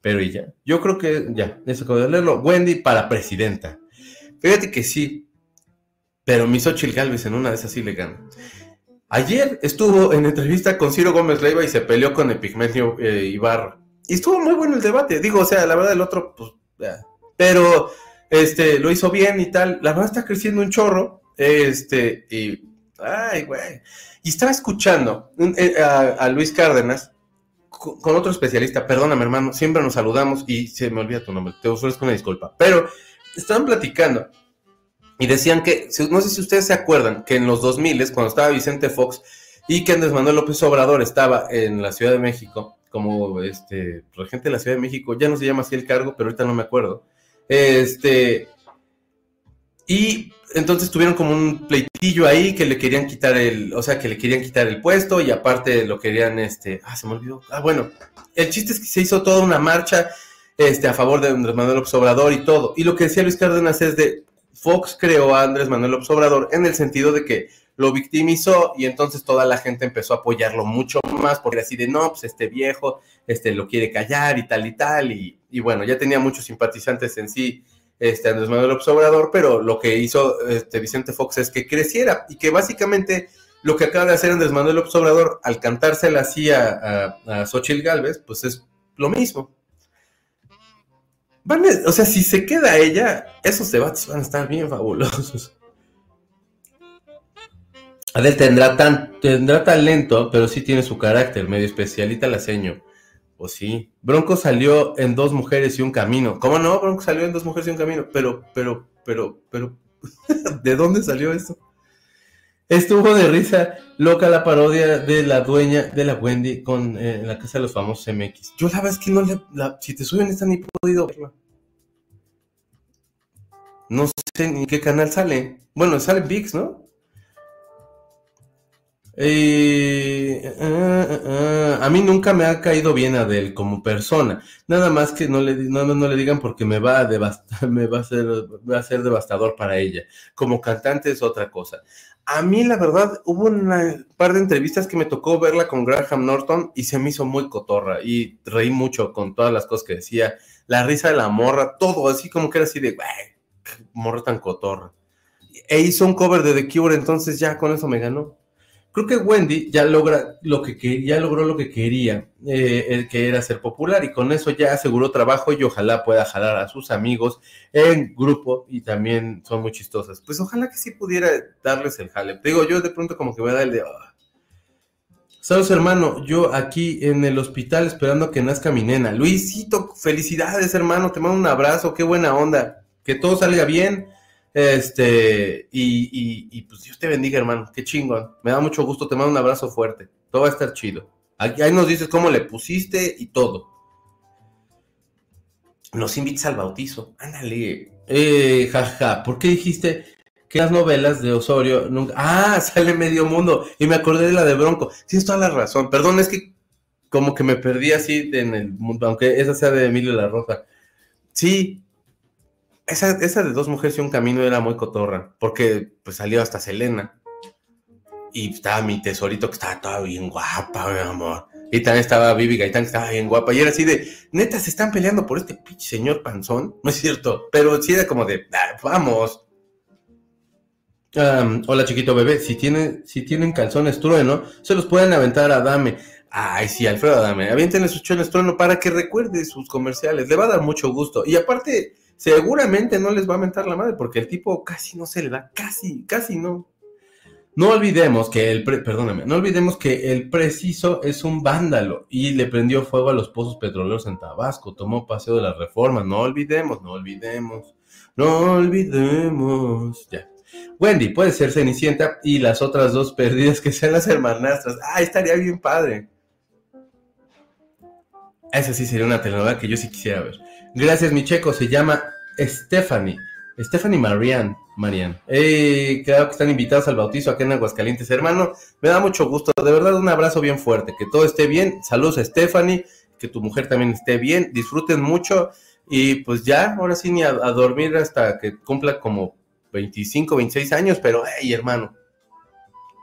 Pero y ya. Yo creo que ya, eso acabo de leerlo. Wendy para presidenta. Fíjate que sí. Pero mi Xochitl en una de esas sí le gana. Ayer estuvo en entrevista con Ciro Gómez Leiva y se peleó con Epigmenio eh, Ibarra. Y estuvo muy bueno el debate. Digo, o sea, la verdad el otro, pues. Pero, este, lo hizo bien y tal. La verdad está creciendo un chorro. Este, y, ay, güey. Y estaba escuchando eh, a Luis Cárdenas con otro especialista, perdóname hermano, siempre nos saludamos y se me olvida tu nombre, te ofrezco una disculpa, pero estaban platicando y decían que, no sé si ustedes se acuerdan, que en los 2000, cuando estaba Vicente Fox y que Andrés Manuel López Obrador estaba en la Ciudad de México, como este regente de la Ciudad de México, ya no se llama así el cargo, pero ahorita no me acuerdo, este, y entonces tuvieron como un pleitillo ahí que le querían quitar el, o sea, que le querían quitar el puesto y aparte lo querían, este, ah, se me olvidó. Ah, bueno, el chiste es que se hizo toda una marcha, este, a favor de Andrés Manuel López Obrador y todo. Y lo que decía Luis Cárdenas es de, Fox creó a Andrés Manuel López Obrador en el sentido de que lo victimizó y entonces toda la gente empezó a apoyarlo mucho más porque así de, no, pues este viejo, este, lo quiere callar y tal y tal. Y, y bueno, ya tenía muchos simpatizantes en sí este, Andrés Manuel López Obrador, pero lo que hizo este, Vicente Fox es que creciera y que básicamente lo que acaba de hacer Andrés Manuel López Obrador al cantársela así a, a, Xochitl Galvez, pues es lo mismo. o sea, si se queda ella, esos debates van a estar bien fabulosos. Adel tendrá, tan, tendrá talento, pero sí tiene su carácter, medio especialita la seño. Pues sí. Bronco salió en dos mujeres y un camino. ¿Cómo no? Bronco salió en dos mujeres y un camino. Pero, pero, pero, pero. ¿De dónde salió eso? Estuvo de risa loca la parodia de la dueña de la Wendy con eh, la casa de los famosos MX. Yo la verdad es que no le. si te suben esta ni podido verla. No sé ni qué canal sale. Bueno, sale VIX, ¿no? Eh, eh, eh, a mí nunca me ha caído bien Adel como persona. Nada más que no le, no, no le digan porque me va a devastar, me va a ser, va a ser devastador para ella. Como cantante es otra cosa. A mí, la verdad, hubo un par de entrevistas que me tocó verla con Graham Norton y se me hizo muy cotorra y reí mucho con todas las cosas que decía. La risa de la morra, todo así como que era así de, morra tan cotorra. E hizo un cover de The Cure, entonces ya con eso me ganó. Creo que Wendy ya logra lo que, ya logró lo que quería, eh, que era ser popular y con eso ya aseguró trabajo y ojalá pueda jalar a sus amigos en grupo y también son muy chistosas. Pues ojalá que sí pudiera darles el jale. Digo, yo de pronto como que voy a darle de... Ah". Saludos hermano, yo aquí en el hospital esperando que nazca mi nena. Luisito, felicidades hermano, te mando un abrazo, qué buena onda. Que todo salga bien este, y, pues Dios te bendiga, hermano. Qué chingón. Me da mucho gusto. Te mando un abrazo fuerte. Todo va a estar chido. Aquí, ahí nos dices cómo le pusiste y todo. Nos invitas al bautizo. Ándale. Eh, jaja. ¿Por qué dijiste que las novelas de Osorio nunca. Ah, sale medio mundo. Y me acordé de la de Bronco. Tienes toda la razón. Perdón, es que como que me perdí así en el mundo, aunque esa sea de Emilio La Rosa. Sí, esa, esa de dos mujeres y un camino era muy cotorra, porque pues salió hasta Selena. Y estaba mi tesorito que estaba toda bien guapa, mi amor. Y también estaba Vivi Gaitán, que estaba bien guapa. Y era así de, neta, se están peleando por este pinche señor panzón. No es cierto, pero sí era como de, ah, vamos. hola chiquito bebé, si tienen, si tienen calzones trueno, se los pueden aventar a Dame. Ay, sí, Alfredo Adame, avienten sus calzones trueno para que recuerde sus comerciales. Le va a dar mucho gusto. Y aparte, seguramente no les va a aventar la madre, porque el tipo casi no se le da, casi, casi no. No olvidemos que el, perdóname, no olvidemos que el preciso es un vándalo y le prendió fuego a los pozos petroleros en Tabasco, tomó paseo de las reformas, no olvidemos, no olvidemos, no olvidemos, ya. Wendy puede ser Cenicienta y las otras dos perdidas que sean las hermanastras. Ah, estaría bien padre. Esa sí sería una telenovela que yo sí quisiera ver. Gracias, mi checo. Se llama Stephanie. Stephanie Marian. Marian. Creo que están invitados al bautizo aquí en Aguascalientes, hermano. Me da mucho gusto. De verdad, un abrazo bien fuerte. Que todo esté bien. Saludos a Stephanie. Que tu mujer también esté bien. Disfruten mucho. Y pues ya, ahora sí, ni a, dormir hasta que cumpla como 25, 26 años. Pero, hey, hermano.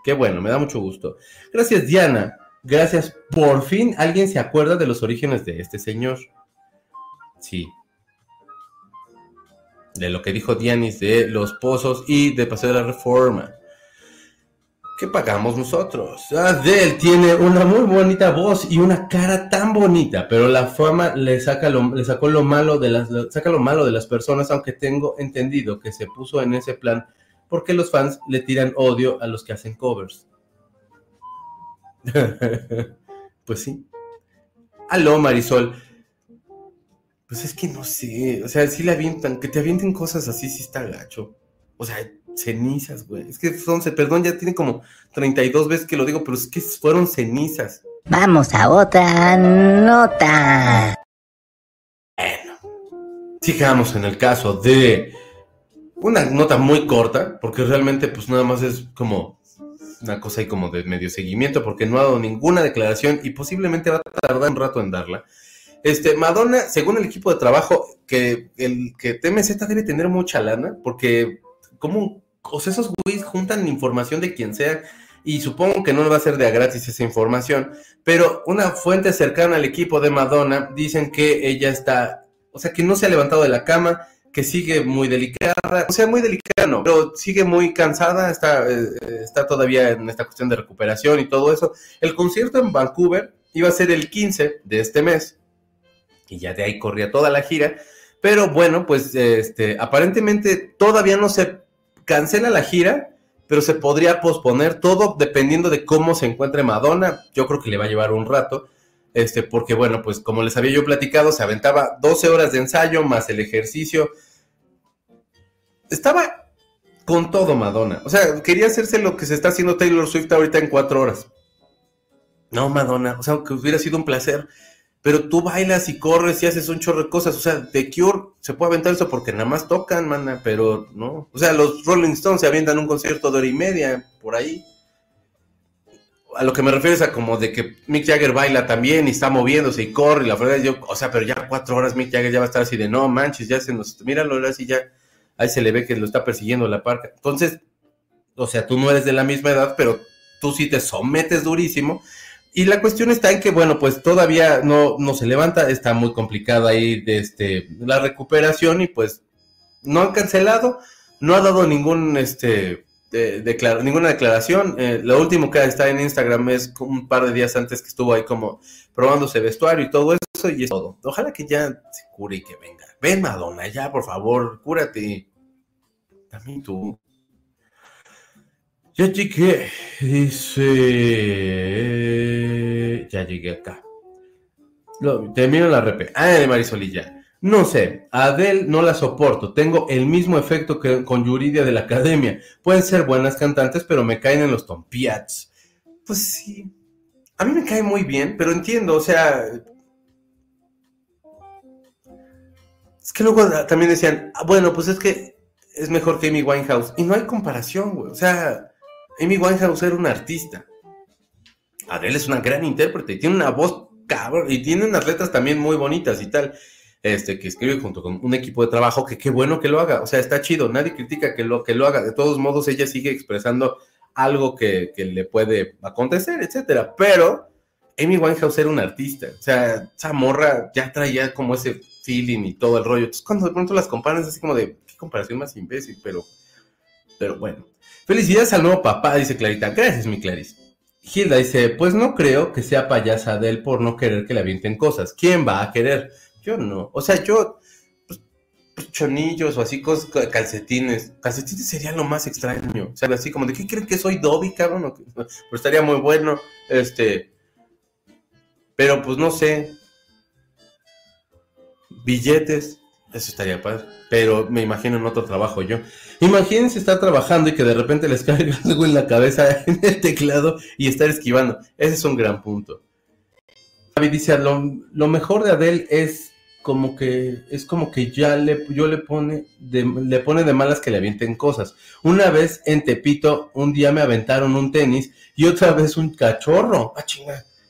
Qué bueno, me da mucho gusto. Gracias, Diana. Gracias. Por fin alguien se acuerda de los orígenes de este señor. Sí. De lo que dijo Dianis de los pozos y de Paseo de la Reforma. ¿Qué pagamos nosotros? Adele tiene una muy bonita voz y una cara tan bonita, pero la fama le, saca lo, le sacó lo malo de las, saca lo malo de las personas, aunque tengo entendido que se puso en ese plan porque los fans le tiran odio a los que hacen covers. pues sí. Aló, Marisol. Pues es que no sé, o sea, si le avientan, que te avienten cosas así, sí está gacho. O sea, cenizas, güey. Es que son, perdón, ya tiene como 32 veces que lo digo, pero es que fueron cenizas. Vamos a otra nota. Bueno, sigamos en el caso de una nota muy corta, porque realmente pues nada más es como una cosa ahí como de medio seguimiento, porque no ha dado ninguna declaración y posiblemente va a tardar un rato en darla. Este, Madonna, según el equipo de trabajo, que el que TMZ debe tener mucha lana, porque como, esos güeyes juntan información de quien sea, y supongo que no va a ser de a gratis esa información, pero una fuente cercana al equipo de Madonna dicen que ella está, o sea, que no se ha levantado de la cama, que sigue muy delicada, o sea, muy delicada no, pero sigue muy cansada, está, eh, está todavía en esta cuestión de recuperación y todo eso. El concierto en Vancouver iba a ser el 15 de este mes, y ya de ahí corría toda la gira. Pero bueno, pues este, aparentemente todavía no se cancela la gira, pero se podría posponer todo dependiendo de cómo se encuentre Madonna. Yo creo que le va a llevar un rato, este, porque bueno, pues como les había yo platicado, se aventaba 12 horas de ensayo más el ejercicio. Estaba con todo Madonna. O sea, quería hacerse lo que se está haciendo Taylor Swift ahorita en cuatro horas. No, Madonna, o sea, que hubiera sido un placer pero tú bailas y corres y haces un chorro de cosas. O sea, The Cure se puede aventar eso porque nada más tocan, mana, pero no. O sea, los Rolling Stones se avientan un concierto de hora y media por ahí. A lo que me refiero es a como de que Mick Jagger baila también y está moviéndose y corre y la verdad yo, o sea, pero ya cuatro horas Mick Jagger ya va a estar así de no manches, ya se nos, míralo ahora sí ya, ahí se le ve que lo está persiguiendo la parca. Entonces, o sea, tú no eres de la misma edad, pero tú sí te sometes durísimo y la cuestión está en que, bueno, pues todavía no, no se levanta, está muy complicada ahí de este, la recuperación y pues no han cancelado, no ha dado ningún, este, ninguna declaración. Eh, lo último que está en Instagram es un par de días antes que estuvo ahí como probándose vestuario y todo eso y es todo. Ojalá que ya se cure y que venga. Ven, Madonna, ya, por favor, cúrate. También tú. Ya llegué, dice. Ya llegué acá. termino la rep. Ah, de Marisolilla. No sé, Adele no la soporto. Tengo el mismo efecto que con Yuridia de la academia. Pueden ser buenas cantantes, pero me caen en los tompiats. Pues sí. A mí me cae muy bien, pero entiendo, o sea. Es que luego también decían, ah, bueno, pues es que es mejor que Amy Winehouse. Y no hay comparación, güey. O sea, Amy Winehouse era una artista. Adele es una gran intérprete y tiene una voz cabrón y tiene unas letras también muy bonitas y tal. Este, que escribe junto con un equipo de trabajo, que qué bueno que lo haga, o sea, está chido, nadie critica que lo, que lo haga, de todos modos ella sigue expresando algo que, le puede acontecer, etcétera, pero Amy Winehouse era una artista. O sea, esa morra ya traía como ese feeling y todo el rollo. Entonces, cuando de pronto las comparan, es así como de, qué comparación más imbécil, pero, pero bueno. Felicidades al nuevo papá, dice Clarita. Gracias, mi Clarice. Hilda dice, pues no creo que sea payasa de él por no querer que le avienten cosas. ¿Quién va a querer? Yo no. O sea, yo, pues, pues chonillos o así, cosas, calcetines. Calcetines sería lo más extraño. O sea, así como de, ¿qué creen que soy Dobby, cabrón? Pero estaría muy bueno. Este, pero pues no sé. Billetes, eso estaría padre. Pero me imagino en otro trabajo yo. Imagínense estar trabajando y que de repente les caiga algo en la cabeza en el teclado y estar esquivando. Ese es un gran punto. David dice, lo, lo mejor de Adele es como que es como que ya le yo le pone de, le pone de malas que le avienten cosas. Una vez en Tepito, un día me aventaron un tenis y otra vez un cachorro. Ah.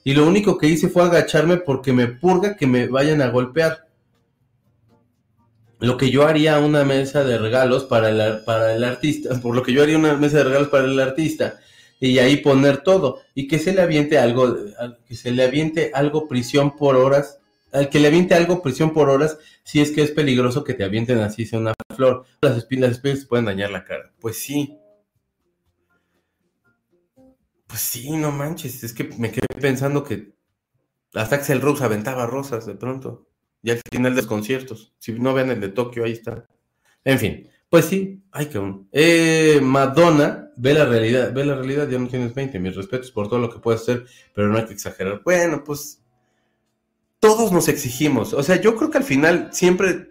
Y lo único que hice fue agacharme porque me purga que me vayan a golpear. Lo que yo haría una mesa de regalos para el, para el artista, por lo que yo haría una mesa de regalos para el artista y ahí poner todo y que se le aviente algo, que se le aviente algo prisión por horas al que le aviente algo prisión por horas, si es que es peligroso que te avienten así sea una flor. Las espinas, las espinas pueden dañar la cara. Pues sí. Pues sí, no manches. Es que me quedé pensando que hasta Axel Rose aventaba rosas de pronto. Y al final de los conciertos. Si no ven el de Tokio, ahí está. En fin. Pues sí, ay que un. Eh, Madonna, ve la realidad, ve la realidad, ya no tienes 20. Mis respetos por todo lo que puedes hacer, pero no hay que exagerar. Bueno, pues todos nos exigimos. O sea, yo creo que al final siempre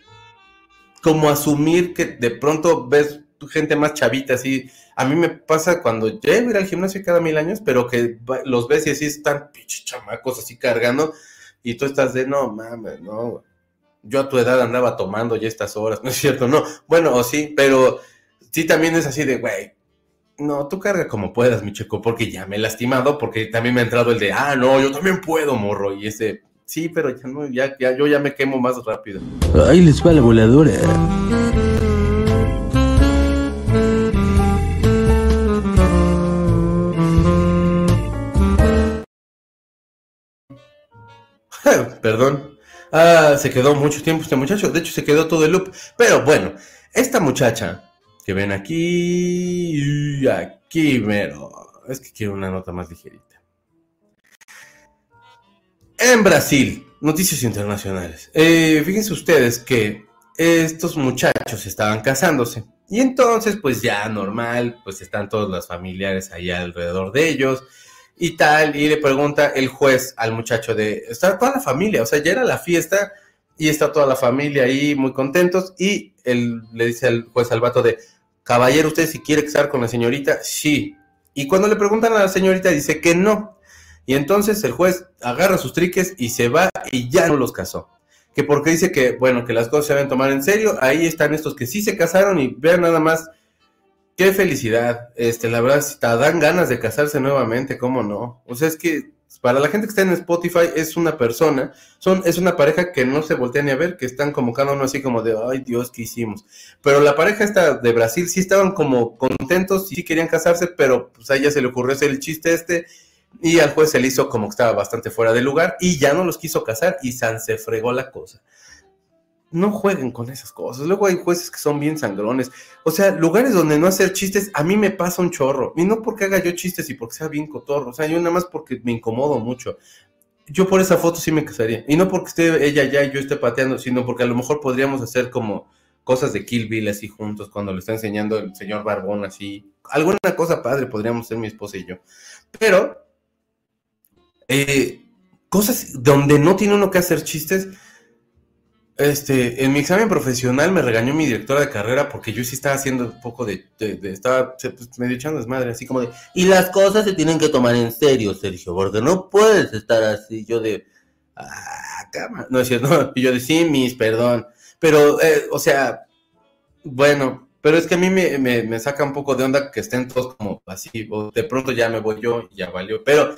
como asumir que de pronto ves gente más chavita, así. A mí me pasa cuando llego ir al gimnasio cada mil años, pero que los ves y así están pinches chamacos así cargando y tú estás de, no mames, no. Yo a tu edad andaba tomando ya estas horas, ¿no es cierto? No, bueno, sí, pero sí también es así de, güey, no, tú carga como puedas, mi chico, porque ya me he lastimado, porque también me ha entrado el de, ah, no, yo también puedo, morro, y ese, Sí, pero ya no, ya, ya, yo ya me quemo más rápido. Ahí les va la voladora. Perdón. Ah, se quedó mucho tiempo este muchacho. De hecho, se quedó todo el loop. Pero bueno, esta muchacha que ven aquí aquí, mero. Es que quiero una nota más ligerita. En Brasil, noticias internacionales. Eh, fíjense ustedes que estos muchachos estaban casándose. Y entonces, pues ya normal, pues están todos los familiares ahí alrededor de ellos y tal. Y le pregunta el juez al muchacho de, está toda la familia, o sea, ya era la fiesta y está toda la familia ahí muy contentos. Y él le dice al juez al vato de, caballero, ¿usted si quiere casar con la señorita? Sí. Y cuando le preguntan a la señorita, dice que no. Y entonces el juez agarra sus triques y se va y ya no los casó. Que porque dice que, bueno, que las cosas se deben tomar en serio. Ahí están estos que sí se casaron y vean nada más. Qué felicidad. Este, la verdad, si te dan ganas de casarse nuevamente, ¿cómo no? O sea, es que para la gente que está en Spotify es una persona, son, es una pareja que no se voltea ni a ver, que están como cada uno así como de, ay Dios, ¿qué hicimos? Pero la pareja esta de Brasil sí estaban como contentos, sí querían casarse, pero pues a ella se le ocurrió hacer el chiste este y al juez se le hizo como que estaba bastante fuera de lugar y ya no los quiso casar y San se fregó la cosa. No jueguen con esas cosas. Luego hay jueces que son bien sangrones. O sea, lugares donde no hacer chistes, a mí me pasa un chorro. Y no porque haga yo chistes y porque sea bien cotorro. O sea, yo nada más porque me incomodo mucho. Yo por esa foto sí me casaría. Y no porque esté ella ya y yo esté pateando, sino porque a lo mejor podríamos hacer como cosas de Kill Bill así juntos cuando le está enseñando el señor Barbón así. Alguna cosa padre podríamos ser mi esposa y yo. Pero eh, cosas donde no tiene uno que hacer chistes. Este, en mi examen profesional me regañó mi directora de carrera porque yo sí estaba haciendo un poco de, estaba pues, medio echando desmadre, así como de, y las cosas se tienen que tomar en serio, Sergio, porque no puedes estar así, yo de, ah, cama, no es cierto, y yo de, sí, mis, perdón, pero, eh, o sea, bueno, pero es que a mí me, me, me, saca un poco de onda que estén todos como así, o de pronto ya me voy yo y ya valió, pero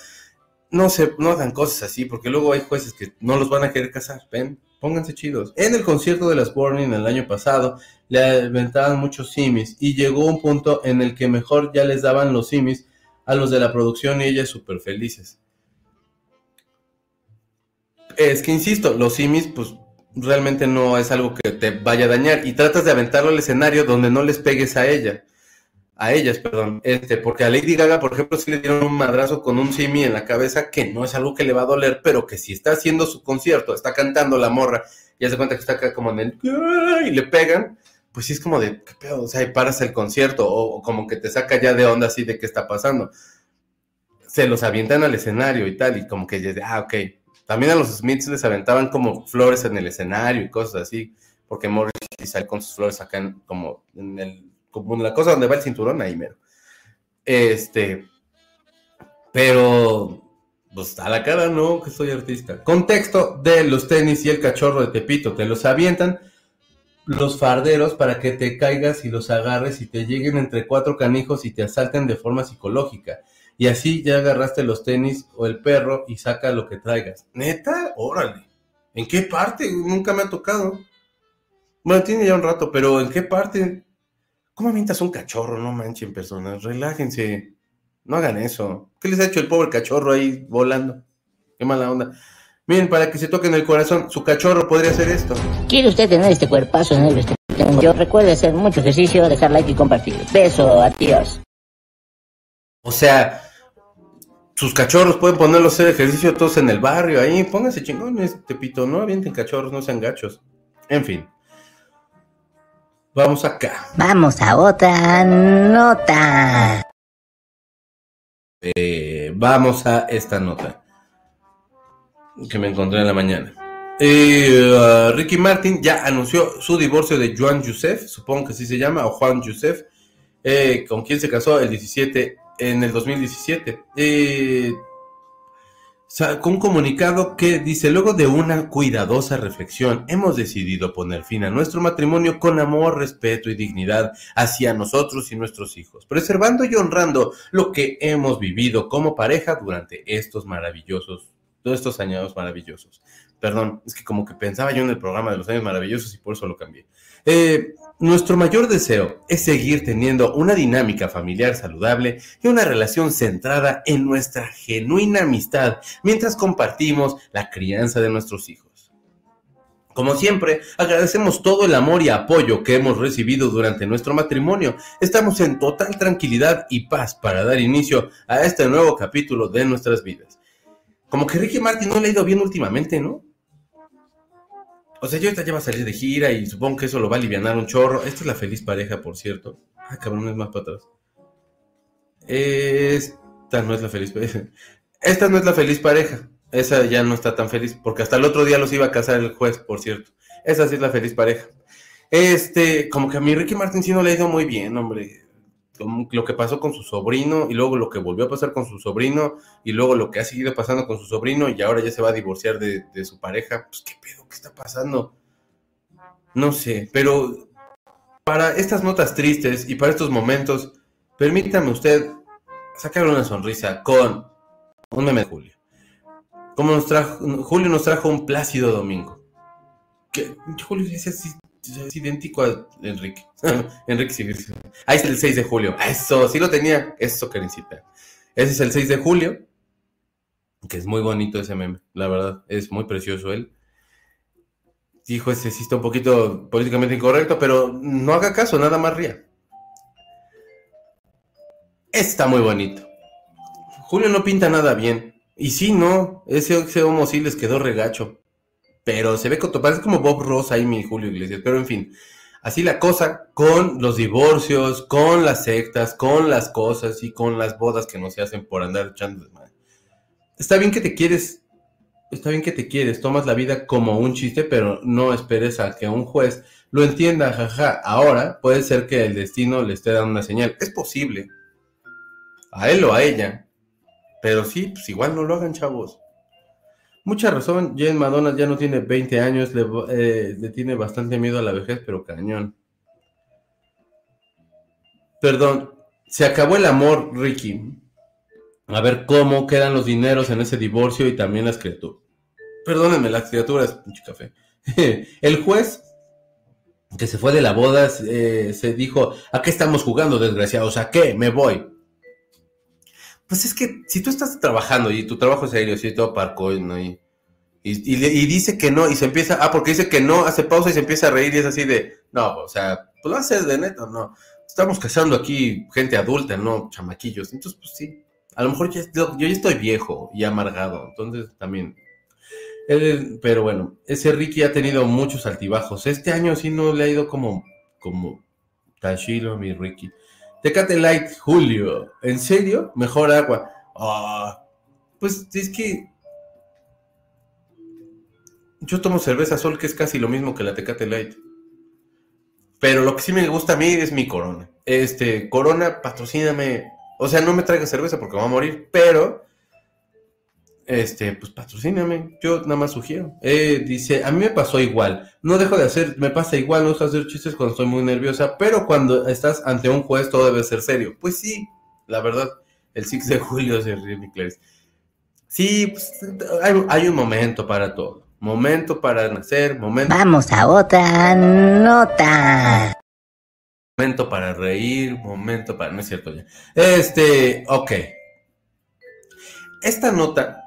no se, no hagan cosas así, porque luego hay jueces que no los van a querer casar, ven, pónganse chidos. En el concierto de las Burning el año pasado, le aventaban muchos simis, y llegó un punto en el que mejor ya les daban los simis a los de la producción y ellas súper felices. Es que insisto, los simis, pues realmente no es algo que te vaya a dañar y tratas de aventarlo al escenario donde no les pegues a ella. A ellas, perdón. Este, porque a Lady Gaga, por ejemplo, sí le dieron un madrazo con un simi en la cabeza que no es algo que le va a doler, pero que si está haciendo su concierto, está cantando la morra, y hace cuenta que está acá como en el y le pegan, pues sí es como de, ¿qué pedo? O sea, y paras el concierto, o, como que te saca ya de onda así de qué está pasando. Se los avientan al escenario y tal, y como que ya, ah, ok, también a los Smiths les aventaban como flores en el escenario y cosas así, porque Morris sale con sus flores acá como en el como la cosa donde va el cinturón ahí mero. Este, pero pues a la cara no que soy artista. Contexto de los tenis y el cachorro de Tepito, te los avientan los farderos para que te caigas y los agarres y te lleguen entre cuatro canijos y te asalten de forma psicológica. Y así ya agarraste los tenis o el perro y saca lo que traigas. ¿Neta? Órale. ¿En qué parte? Nunca me ha tocado. Bueno, tiene ya un rato, pero ¿en qué parte? ¿Cómo avientas un cachorro? No manchen personas, relájense. No hagan eso. ¿Qué les ha hecho el pobre cachorro ahí volando? Qué mala onda. Miren, para que se toquen el corazón, su cachorro podría hacer esto. ¿Quiere usted tener este cuerpazo este que tengo yo? Recuerde hacer mucho ejercicio, dejar like y compartir. Beso, adiós. O sea, sus cachorros pueden ponerlos a hacer ejercicio todos en el barrio, ahí, pónganse chingones, Tepito, no avienten cachorros, no sean gachos. En fin. Vamos acá. Vamos a otra nota. Eh, vamos a esta nota que me encontré en la mañana. Eh, uh, Ricky Martin ya anunció su divorcio de Juan Yusef, supongo que así se llama, o Juan Yusef, eh, con quien se casó el 17 en el 2017. Eh, sacó un comunicado que dice, luego de una cuidadosa reflexión, hemos decidido poner fin a nuestro matrimonio con amor, respeto y dignidad hacia nosotros y nuestros hijos, preservando y honrando lo que hemos vivido como pareja durante estos maravillosos, todos estos años maravillosos. Perdón, es que como que pensaba yo en el programa de los años maravillosos y por eso lo cambié. Eh, nuestro mayor deseo es seguir teniendo una dinámica familiar saludable y una relación centrada en nuestra genuina amistad mientras compartimos la crianza de nuestros hijos. Como siempre, agradecemos todo el amor y apoyo que hemos recibido durante nuestro matrimonio. Estamos en total tranquilidad y paz para dar inicio a este nuevo capítulo de nuestras vidas. Como que Ricky Martin no le ha ido bien últimamente, ¿no? O sea, yo ahorita ya va a salir de gira y supongo que eso lo va a aliviar un chorro. Esta es la feliz pareja, por cierto. Ah, cabrón, es más para atrás. Esta no es la feliz pareja. Esta no es la feliz pareja. Esa ya no está tan feliz, porque hasta el otro día los iba a casar el juez, por cierto. Esa sí es la feliz pareja. Este, como que a mi Ricky Martin sí no le ha ido muy bien, hombre lo que pasó con su sobrino y luego lo que volvió a pasar con su sobrino y luego lo que ha seguido pasando con su sobrino y ahora ya se va a divorciar de, su pareja. Pues qué pedo, ¿qué está pasando? No sé, pero para estas notas tristes y para estos momentos, permítame usted sacar una sonrisa con un meme de Julio. Como nos trajo, Julio nos trajo un plácido domingo. Que Julio así, es idéntico a Enrique. Enrique sí. Ahí es el 6 de julio. Eso, sí lo tenía. Eso, Karencita. Ese es el 6 de julio. Que es muy bonito ese meme, la verdad. Es muy precioso él. Dijo ese sí está un poquito políticamente incorrecto, pero no haga caso, nada más ría. Está muy bonito. Julio no pinta nada bien. Y sí, no, ese, ese homo sí les quedó regacho pero se ve que parece como Bob Ross ahí mi Julio Iglesias, pero en fin, así la cosa con los divorcios, con las sectas, con las cosas y con las bodas que no se hacen por andar echando desmadre. Está bien que te quieres, está bien que te quieres, tomas la vida como un chiste, pero no esperes a que un juez lo entienda, jaja. Ahora puede ser que el destino le esté dando una señal, es posible, a él o a ella, pero sí, pues igual no lo hagan, chavos. Mucha razón, Jane Madonna ya no tiene 20 años, eh, le, tiene bastante miedo a la vejez, pero cañón. Perdón, se acabó el amor, Ricky. A ver cómo quedan los dineros en ese divorcio y también las criaturas. Perdónenme, las criaturas, mucho café. el juez que se fue de la boda eh, se dijo, ¿a qué estamos jugando, desgraciados? ¿A qué? Me voy. Pues es que si tú estás trabajando y tu trabajo es serio, si todo parco, ¿no? Y, Y, y, dice que no, y se empieza, ah, porque dice que no, hace pausa y se empieza a reír y es así de, no, o sea, pues lo haces de neto, no. Estamos casando aquí gente adulta, no chamaquillos. Entonces, pues sí, a lo mejor yo ya estoy viejo y amargado, entonces también. pero bueno, ese Ricky ha tenido muchos altibajos. Este año sí no le ha ido como, como Tashilo, mi Ricky. Tecate Light, Julio. ¿En serio? Mejor agua. Ah, pues es que yo tomo cerveza sol, que es casi lo mismo que la Tecate Light. Pero lo que sí me gusta a mí es mi Corona. Este, Corona, patrocíname. O sea, no me traiga cerveza porque me voy a morir, pero este, pues patrocíname, yo nada más sugiero. Eh, dice, a mí me pasó igual, no dejo de hacer, me pasa igual, no dejo de hacer chistes cuando estoy muy nerviosa, pero cuando estás ante un juez todo debe ser serio. Pues sí, la verdad, el 6 de julio se ríe mi Sí, pues, hay, hay, un momento para todo. Momento para nacer, momento... Vamos a otra nota. Momento para reír, momento para... No es cierto ya. Este, ok. Esta nota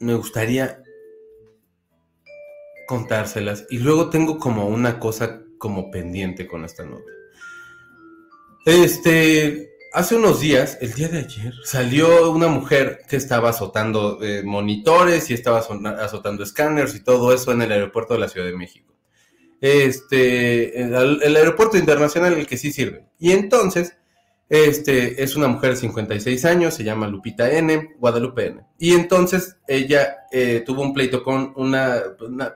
me gustaría contárselas y luego tengo como una cosa como pendiente con esta nota. Este, hace unos días, el día de ayer, salió una mujer que estaba azotando eh, monitores y estaba azotando escáneres y todo eso en el aeropuerto de la Ciudad de México. Este, el, el aeropuerto internacional el que sí sirve. Y entonces este es una mujer de 56 años, se llama Lupita N, Guadalupe N. Y entonces ella eh, tuvo un pleito con una,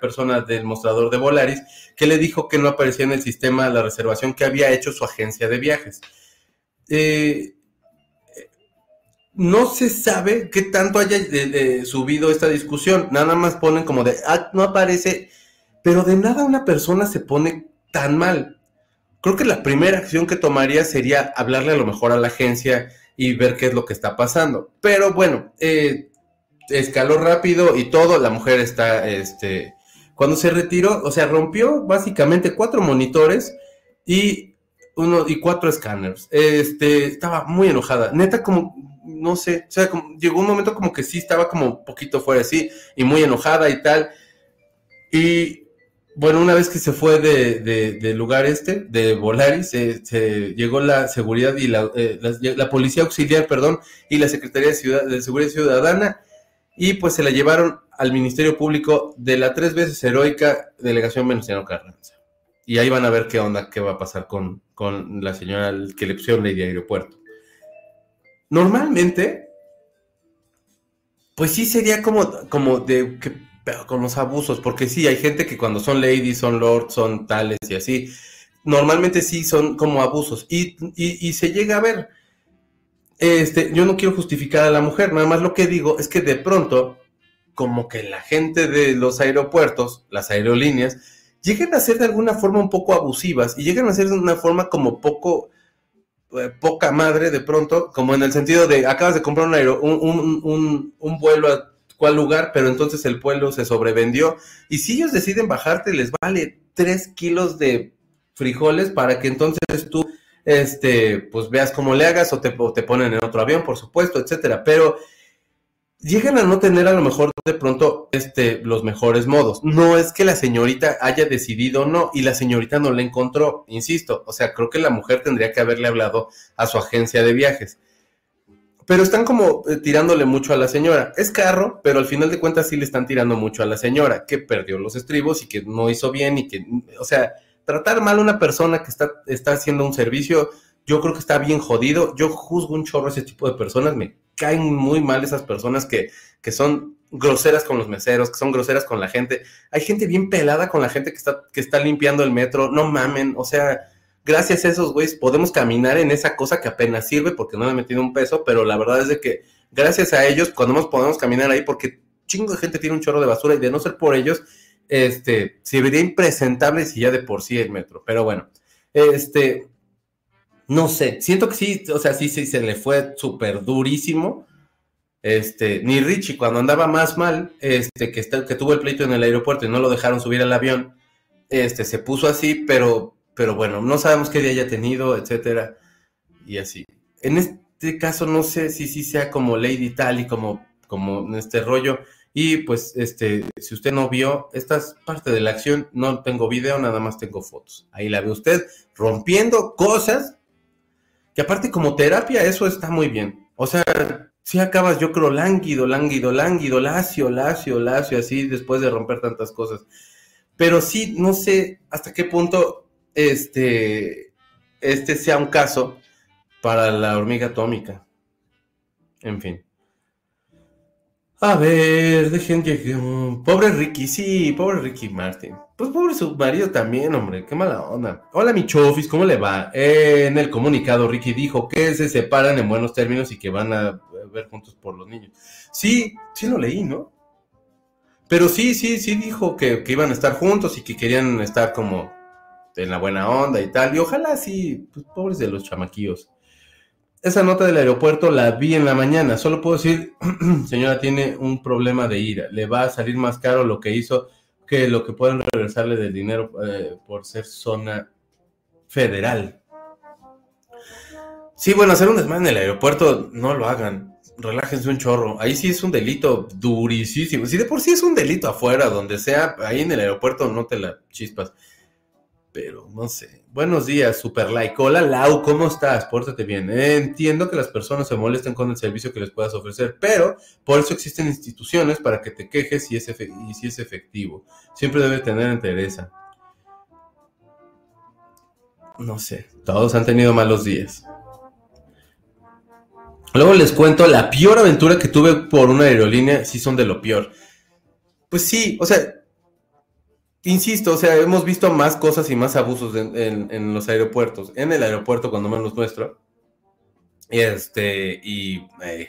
persona del mostrador de Volaris que le dijo que no aparecía en el sistema la reservación que había hecho su agencia de viajes. Eh, no se sabe qué tanto haya eh, subido esta discusión, nada más ponen como de, ah, no aparece, pero de nada una persona se pone tan mal creo que la primera acción que tomaría sería hablarle a lo mejor a la agencia y ver qué es lo que está pasando. Pero bueno, eh, escaló rápido y todo, la mujer está, este, cuando se retiró, o sea, rompió básicamente cuatro monitores y uno y cuatro escáneres. Este, estaba muy enojada, neta como, no sé, o sea, llegó un momento como que sí estaba como un poquito fuera así y muy enojada y tal. Y bueno, una vez que se fue del de, lugar este, de Volaris, se, llegó la seguridad y eh, la, policía auxiliar, perdón, y la Secretaría de, Ciudad, de Seguridad Ciudadana, y pues se la llevaron al Ministerio Público de la tres veces heroica delegación Venustiano Carranza. Y ahí van a ver qué onda, qué va a pasar con, con la señora que le pusieron ley de aeropuerto. Normalmente, pues sí sería como, como de que pero con los abusos, porque sí, hay gente que cuando son ladies, son lords, son tales y así, normalmente sí son como abusos y, y, se llega a ver. Este, yo no quiero justificar a la mujer, nada más lo que digo es que de pronto, como que la gente de los aeropuertos, las aerolíneas, llegan a ser de alguna forma un poco abusivas y llegan a ser de una forma como poco, eh, poca madre de pronto, como en el sentido de acabas de comprar un, aero, un, un, un vuelo a cuál lugar, pero entonces el pueblo se sobrevendió. Y si ellos deciden bajarte, les vale tres kilos de frijoles para que entonces tú, este, pues veas cómo le hagas o te, te ponen en otro avión, por supuesto, etcétera. Pero llegan a no tener a lo mejor de pronto este, los mejores modos. No es que la señorita haya decidido no y la señorita no le encontró, insisto. O sea, creo que la mujer tendría que haberle hablado a su agencia de viajes pero están como eh, tirándole mucho a la señora. Es carro, pero al final de cuentas sí le están tirando mucho a la señora, que perdió los estribos y que no hizo bien y que, o sea, tratar mal a una persona que está, está haciendo un servicio, yo creo que está bien jodido. Yo juzgo un chorro a ese tipo de personas, me caen muy mal esas personas que, que son groseras con los meseros, que son groseras con la gente. Hay gente bien pelada con la gente que está, que está limpiando el metro, no mamen, o sea gracias a esos güeyes podemos caminar en esa cosa que apenas sirve porque no le he metido un peso, pero la verdad es de que gracias a ellos podemos, podemos caminar ahí porque chingo de gente tiene un chorro de basura y de no ser por ellos, este, se vería impresentable si ya de por sí el metro. Pero bueno, este, no sé, siento que sí, o sea, sí, sí, se le fue súper durísimo. Este, ni Richie cuando andaba más mal, este, que, que tuvo el pleito en el aeropuerto y no lo dejaron subir al avión, este, se puso así, pero pero bueno, no sabemos qué día haya tenido, etcétera, y así. En este caso no sé si sí sea como Lady Tally, como, como en este rollo, Y pues, este, si usted no vio, esta es parte de la acción, no tengo video, nada más tengo fotos. Ahí la ve usted rompiendo cosas que aparte como terapia eso está muy bien. O sea, si acabas, yo creo, lánguido, lánguido, lánguido, lacio, lacio, lacio, así después de romper tantas cosas. Pero sí, no sé hasta qué punto este, este sea un caso para la hormiga atómica. En fin. A ver, dejen que... Pobre Ricky, sí, pobre Ricky Martin. Pues pobre su marido también, hombre, qué mala onda. Hola, mi chofis, ¿cómo le va? en el comunicado, Ricky dijo que se separan en buenos términos y que van a ver juntos por los niños. Sí, sí lo leí, ¿no? Pero sí, sí, sí dijo que, que iban a estar juntos y que querían estar como en la buena onda y tal. Y ojalá sí, pues pobres de los chamaquillos. Esa nota del aeropuerto la vi en la mañana. Solo puedo decir, señora, tiene un problema de ira. Le va a salir más caro lo que hizo que lo que pueden regresarle del dinero eh, por ser zona federal. Sí, bueno, hacer un desmadre en el aeropuerto, no lo hagan. Relájense un chorro. Ahí sí es un delito durísimo. Si de por sí es un delito afuera, donde sea, ahí en el aeropuerto no te la chispas pero no sé. Buenos días, super like. Hola Lau, ¿cómo estás? Pórtate bien. Entiendo que las personas se molesten con el servicio que les puedas ofrecer, pero por eso existen instituciones para que te quejes y, es y si es efectivo. Siempre debe tener interés. No sé, todos han tenido malos días. Luego les cuento la peor aventura que tuve por una aerolínea, si son de lo peor. Pues sí, o sea, Insisto, o sea, hemos visto más cosas y más abusos en, los aeropuertos, en el aeropuerto cuando menos nuestro. Este, y eh,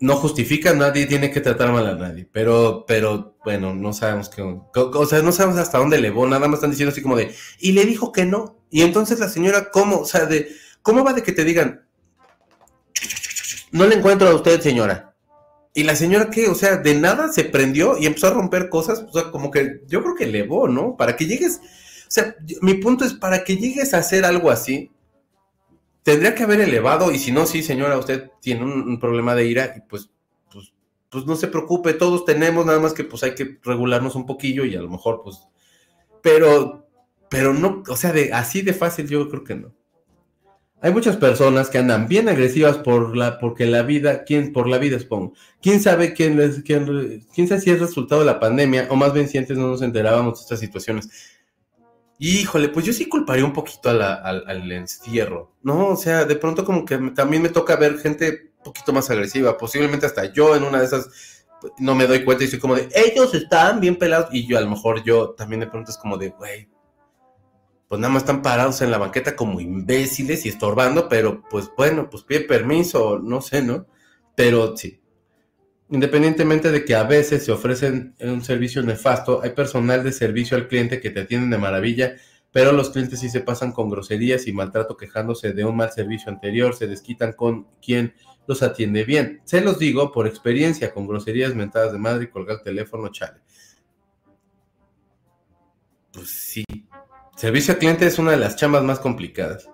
no justifica, nadie tiene que tratar mal a nadie, pero, pero, bueno, no sabemos qué, o sea, no sabemos hasta dónde levó, nada más están diciendo así como de, y le dijo que no, y entonces la señora, ¿cómo? O sea, de, ¿cómo va de que te digan, no le encuentro a usted, señora? Y la señora que, o sea, de nada se prendió y empezó a romper cosas, o sea, como que yo creo que elevó, ¿no? Para que llegues, o sea, mi punto es, para que llegues a hacer algo así, tendría que haber elevado, y si no, sí, señora, usted tiene un, problema de ira, y pues, pues, pues no se preocupe, todos tenemos, nada más que pues hay que regularnos un poquillo y a lo mejor, pues, pero, pero no, o sea, de así de fácil yo creo que no. Hay muchas personas que andan bien agresivas por la, porque la vida, ¿quién, por la vida expongo. ¿Quién sabe quién, es, quién, quién sabe si es resultado de la pandemia o más bien si antes no nos enterábamos de estas situaciones? Híjole, pues yo sí culparía un poquito al, al, encierro, ¿no? O sea, de pronto como que también me toca ver gente un poquito más agresiva, posiblemente hasta yo en una de esas pues, no me doy cuenta y soy como de, ellos están bien pelados y yo a lo mejor yo también de pronto es como de, güey, pues nada más están parados en la banqueta como imbéciles y estorbando, pero pues bueno, pues pide permiso, no sé, ¿no? Pero sí. Independientemente de que a veces se ofrecen un servicio nefasto, hay personal de servicio al cliente que te atienden de maravilla, pero los clientes sí se pasan con groserías y maltrato quejándose de un mal servicio anterior, se desquitan con quien los atiende bien. Se los digo por experiencia, con groserías mentadas de madre y colgar el teléfono, chale. Pues sí, Servicio al cliente es una de las chambas más complicadas.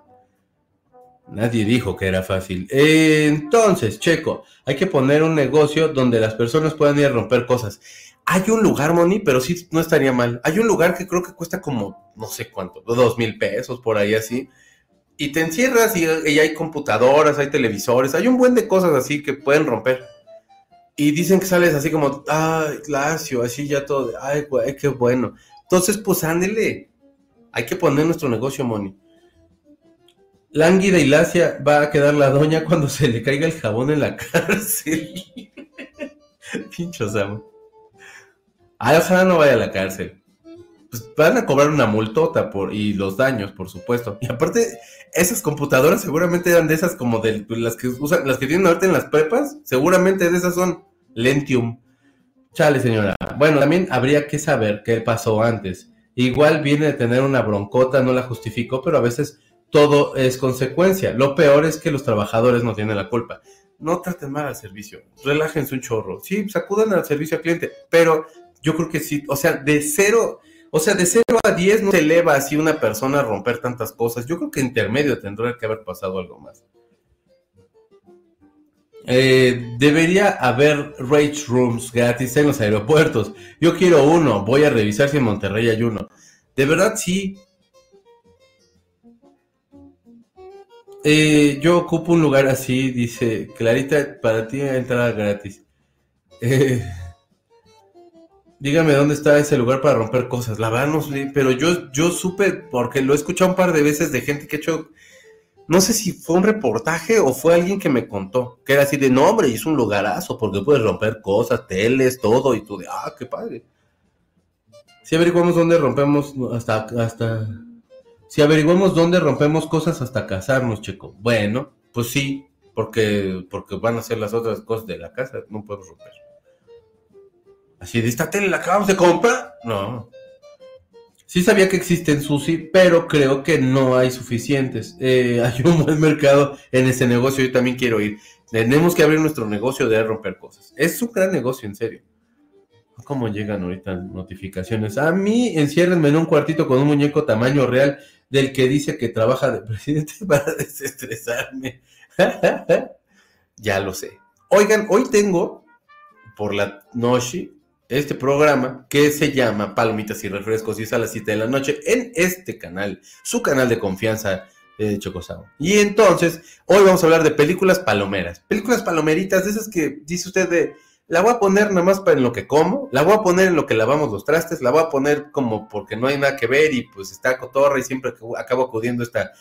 Nadie dijo que era fácil. Entonces, Checo, hay que poner un negocio donde las personas puedan ir a romper cosas. Hay un lugar, Moni, pero sí no estaría mal. Hay un lugar que creo que cuesta como, no sé cuánto, dos mil pesos por ahí así. Y te encierras y, hay computadoras, hay televisores, hay un buen de cosas así que pueden romper. Y dicen que sales así como, ay, glacio, así ya todo, ay, qué bueno. Entonces, pues ándele hay que poner nuestro negocio, Moni. Lánguida y lacia va a quedar la doña cuando se le caiga el jabón en la cárcel. Pincho Sam. Ay, ojalá no vaya a la cárcel. Pues van a cobrar una multota por, y los daños, por supuesto. Y aparte, esas computadoras seguramente eran de esas como de las que usan, las que tienen ahorita en las prepas, seguramente de esas son Lentium. Chale, señora. Bueno, también habría que saber qué pasó antes. Igual viene de tener una broncota, no la justifico, pero a veces todo es consecuencia. Lo peor es que los trabajadores no tienen la culpa. No traten mal al servicio, relájense un chorro. Sí, sacudan al servicio al cliente, pero yo creo que sí, o sea, de cero, o sea, de cero a diez no se eleva así una persona a romper tantas cosas. Yo creo que intermedio tendría que haber pasado algo más. Eh, debería haber rage rooms gratis en los aeropuertos. Yo quiero uno. Voy a revisar si en Monterrey hay uno. De verdad, sí. Eh, yo ocupo un lugar así, dice Clarita, para ti entrada gratis. Eh, dígame dónde está ese lugar para romper cosas. La verdad pero yo, yo supe, porque lo he escuchado un par de veces de gente que ha hecho no sé si fue un reportaje o fue alguien que me contó, que era así de, no, hombre, es un lugarazo, porque puedes romper cosas, teles, todo, y tú de, ah, qué padre. Si averiguamos dónde rompemos hasta, hasta, si averiguamos dónde rompemos cosas hasta casarnos, chico. Bueno, pues sí, porque, porque van a ser las otras cosas de la casa, no podemos romper. Así de, esta tele la acabamos de comprar. No, Sí sabía que existen sushi, pero creo que no hay suficientes. Eh, hay un buen mercado en ese negocio, yo también quiero ir. Tenemos que abrir nuestro negocio de romper cosas. Es un gran negocio, en serio. ¿Cómo llegan ahorita notificaciones? A mí enciérrenme en un cuartito con un muñeco tamaño real del que dice que trabaja de presidente para desestresarme. ya lo sé. Oigan, hoy tengo por la noche este programa que se llama Palomitas y Refrescos y es a las 7 de la noche en este canal, su canal de confianza de Chocosao. Y entonces, hoy vamos a hablar de películas palomeras, películas palomeritas, de esas que dice usted de, la voy a poner nada más para en lo que como, la voy a poner en lo que lavamos los trastes, la voy a poner como porque no hay nada que ver y pues está cotorra y siempre acabo acudiendo esta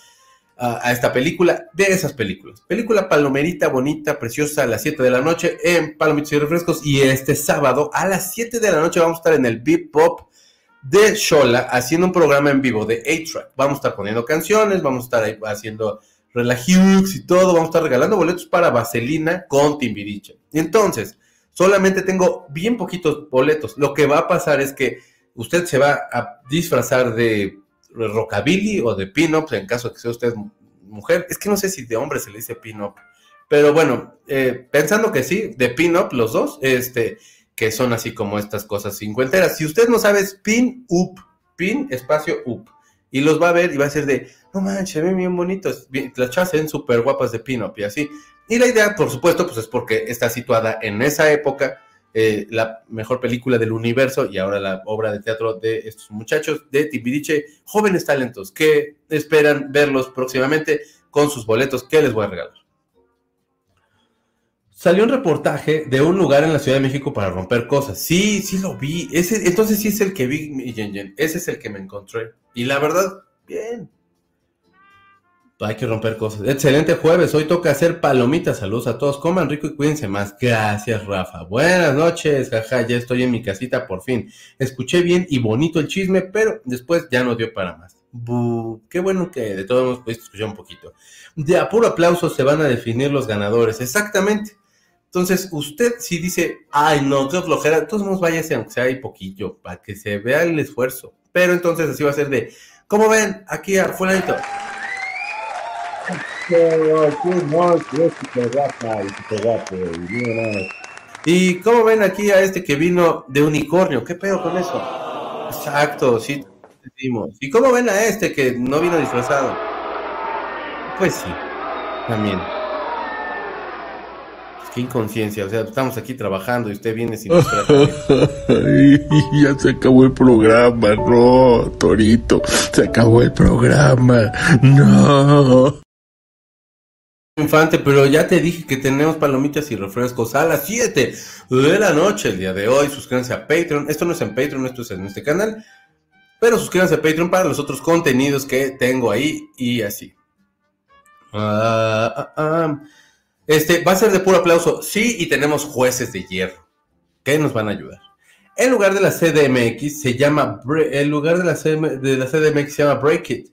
a, esta película, de esas películas. Película palomerita, bonita, preciosa, a las 7 de la noche en Palomitas y Refrescos. Y este sábado a las 7 de la noche vamos a estar en el Beat Pop de Shola haciendo un programa en vivo de A-Track. Vamos a estar poniendo canciones, vamos a estar haciendo relajux y todo. Vamos a estar regalando boletos para Vaselina con Timbiriche. Entonces, solamente tengo bien poquitos boletos. Lo que va a pasar es que usted se va a disfrazar de rockabilly o de pin-up, en caso de que sea usted mujer. Es que no sé si de hombre se le dice pin-up. Pero bueno, eh, pensando que sí, de pin-up los dos, este, que son así como estas cosas cincuenteras. Si usted no sabe, es pin-up, pin espacio up. Y los va a ver y va a ser de, no manches, ven bien bonitos. las chavas se ven súper guapas de pin-up y así. Y la idea, por supuesto, pues es porque está situada en esa época eh, la mejor película del universo y ahora la obra de teatro de estos muchachos de Timbiriche, jóvenes talentos que esperan verlos próximamente con sus boletos que les voy a regalar. Salió un reportaje de un lugar en la Ciudad de México para romper cosas. Sí, sí lo vi. Ese, entonces sí es el que vi, Ese es el que me encontré. Y la verdad, bien. Hay que romper cosas. Excelente jueves. Hoy toca hacer palomitas. Saludos a todos. Coman rico y cuídense más. Gracias, Rafa. Buenas noches. Jaja, ya estoy en mi casita por fin. Escuché bien y bonito el chisme, pero después ya no dio para más. qué bueno que de todos hemos podido escuchar un poquito. De a puro aplauso se van a definir los ganadores. Exactamente. Entonces, usted si dice, ay, no, qué flojera, todos nos váyase, aunque sea ahí poquillo, para que se vea el esfuerzo. Pero entonces así va a ser de, ¿cómo ven? Aquí a fulanito. Y como ven aquí a este que vino de unicornio, ¿qué pedo con eso? Exacto, sí, ¿Y cómo ven a este que no vino disfrazado? Pues sí, también. Qué inconsciencia, o sea, estamos aquí trabajando y usted viene sin ya se acabó el programa, no, Torito, se acabó el programa, no. Infante, pero ya te dije que tenemos palomitas y refrescos a las 7 de la noche el día de hoy. Suscríbanse a Patreon. Esto no es en Patreon, esto es en este canal. Pero suscríbanse a Patreon para los otros contenidos que tengo ahí y así. Ah, ah, ah. Este va a ser de puro aplauso. Sí, y tenemos jueces de hierro que nos van a ayudar. El lugar de la CDMX se llama. El lugar de la, de la CDMX se llama Break It.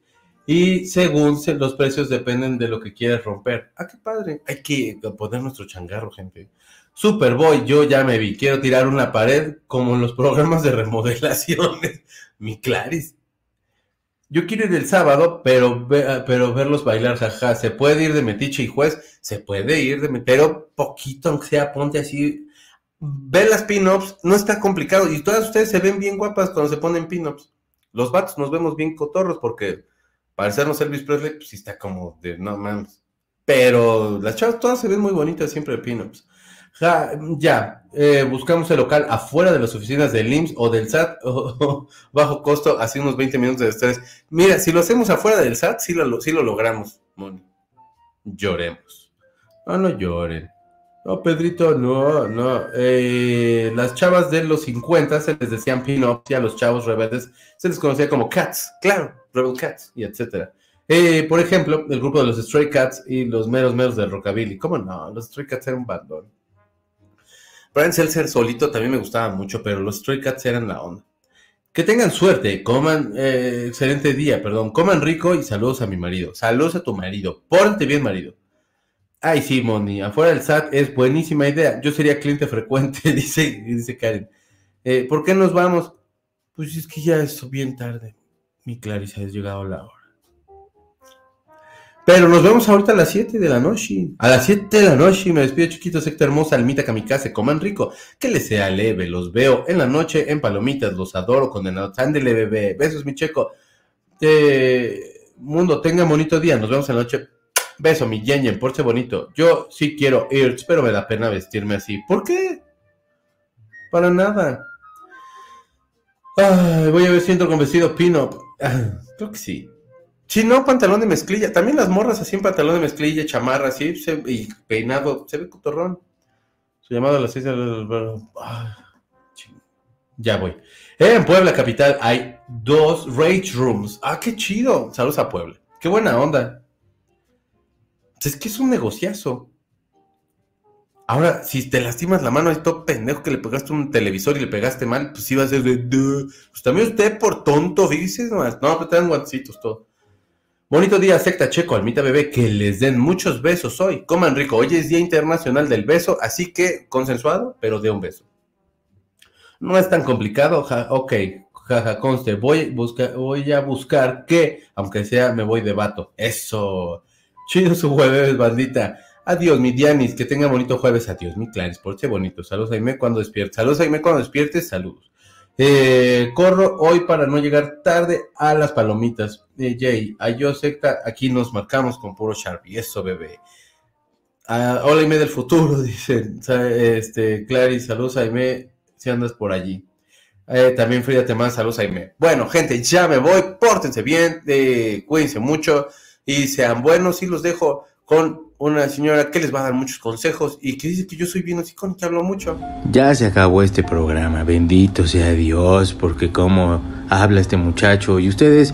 Y según los precios dependen de lo que quieras romper. Ah, qué padre. Hay que poner nuestro changarro, gente. Superboy, yo ya me vi. Quiero tirar una pared como en los programas de remodelaciones. Mi Claris. Yo quiero ir el sábado, pero, verlos bailar, jaja. ¿Se puede ir de metiche y juez? Se puede ir de metiche, pero poquito, aunque sea, ponte así. Ve las pin-ups, no está complicado. Y todas ustedes se ven bien guapas cuando se ponen pin-ups. Los vatos nos vemos bien cotorros porque parecernos Elvis Presley, pues sí está como de no mames. Pero las chavas todas se ven muy bonitas siempre de pin-ups. Ya, eh, buscamos el local afuera de las oficinas del IMSS o del SAT, bajo costo, así unos 20 minutos de estrés. Mira, si lo hacemos afuera del SAT, sí lo, sí lo logramos, Moni. Lloremos. No, no lloren. No, Pedrito, no, no. Eh, las chavas de los 50 se les decían pin-ups y a los chavos rebeldes se les conocía como cats, claro, rebel cats y etcétera. Eh, por ejemplo, el grupo de los Stray Cats y los meros meros del rockabilly. ¿Cómo no? Los Stray Cats eran un bandón. Brian Seltzer solito también me gustaba mucho, pero los Stray Cats eran la onda. Que tengan suerte, coman, eh, excelente día, perdón, coman rico y saludos a mi marido. Saludos a tu marido. Pórtate bien, marido. Ay, sí, Moni, afuera del SAT es buenísima idea. Yo sería cliente frecuente, dice, dice Karen. Eh, ¿Por qué nos vamos? Pues es que ya es bien tarde. Mi Clarisa, ha llegado la hora. Pero nos vemos ahorita a las 7 de la noche. A las 7 de la noche me despido, chiquitos, secta hermosa, almita kamikaze, coman rico. Que les sea leve, los veo en la noche en palomitas, los adoro, condenados. Ándele, bebé. Besos, mi checo. Eh, mundo, tenga bonito día. Nos vemos en la noche. Beso, mi Yenyen, porche bonito. Yo sí quiero ir, pero me da pena vestirme así. ¿Por qué? Para nada. Ay, voy a ver si entro con vestido pino. creo que sí. Si no, pantalón de mezclilla. También las morras así en pantalón de mezclilla, chamarra así, y peinado. Se ve cotorrón. Su llamado a las seis de la... Ya voy. En Puebla capital hay dos rage rooms. Ah, qué chido. Saludos a Puebla. Qué buena onda. Es que es un negociazo. Ahora, si te lastimas la mano, es todo pendejo que le pegaste un televisor y le pegaste mal, pues iba a ser de. Pues también usted por tonto, fíjese nomás. No, pero te dan guantecitos todo. Bonito día, secta checo, almita bebé, que les den muchos besos hoy. Coman rico. Hoy es Día Internacional del Beso, así que consensuado, pero de un beso. No es tan complicado, ja, ok, jaja, conste, voy, busca, voy a buscar que, aunque sea, me voy de vato. Eso. Chido su jueves, bandita. Adiós, mi Dianis, que tenga bonito jueves. Adiós, mi Claris, porche bonito. Saludos, Aime, cuando despiertes. Saludos, Aime, cuando despiertes. Saludos. Eh, corro hoy para no llegar tarde a las palomitas. Eh, Jay, a yo secta, aquí nos marcamos con puro Sharpie. Eso, bebé. Ah, hola, Aime del futuro, dicen. Este, Claris, saludos, Aime, si andas por allí. Eh, también Frida te manda saludos, Aime. Bueno, gente, ya me voy. Pórtense bien, eh, cuídense mucho y sean buenos. Y los dejo con una señora que les va a dar muchos consejos y que dice que yo soy bien hocicón y que hablo mucho. Ya se acabó este programa, bendito sea Dios, porque como habla este muchacho y ustedes,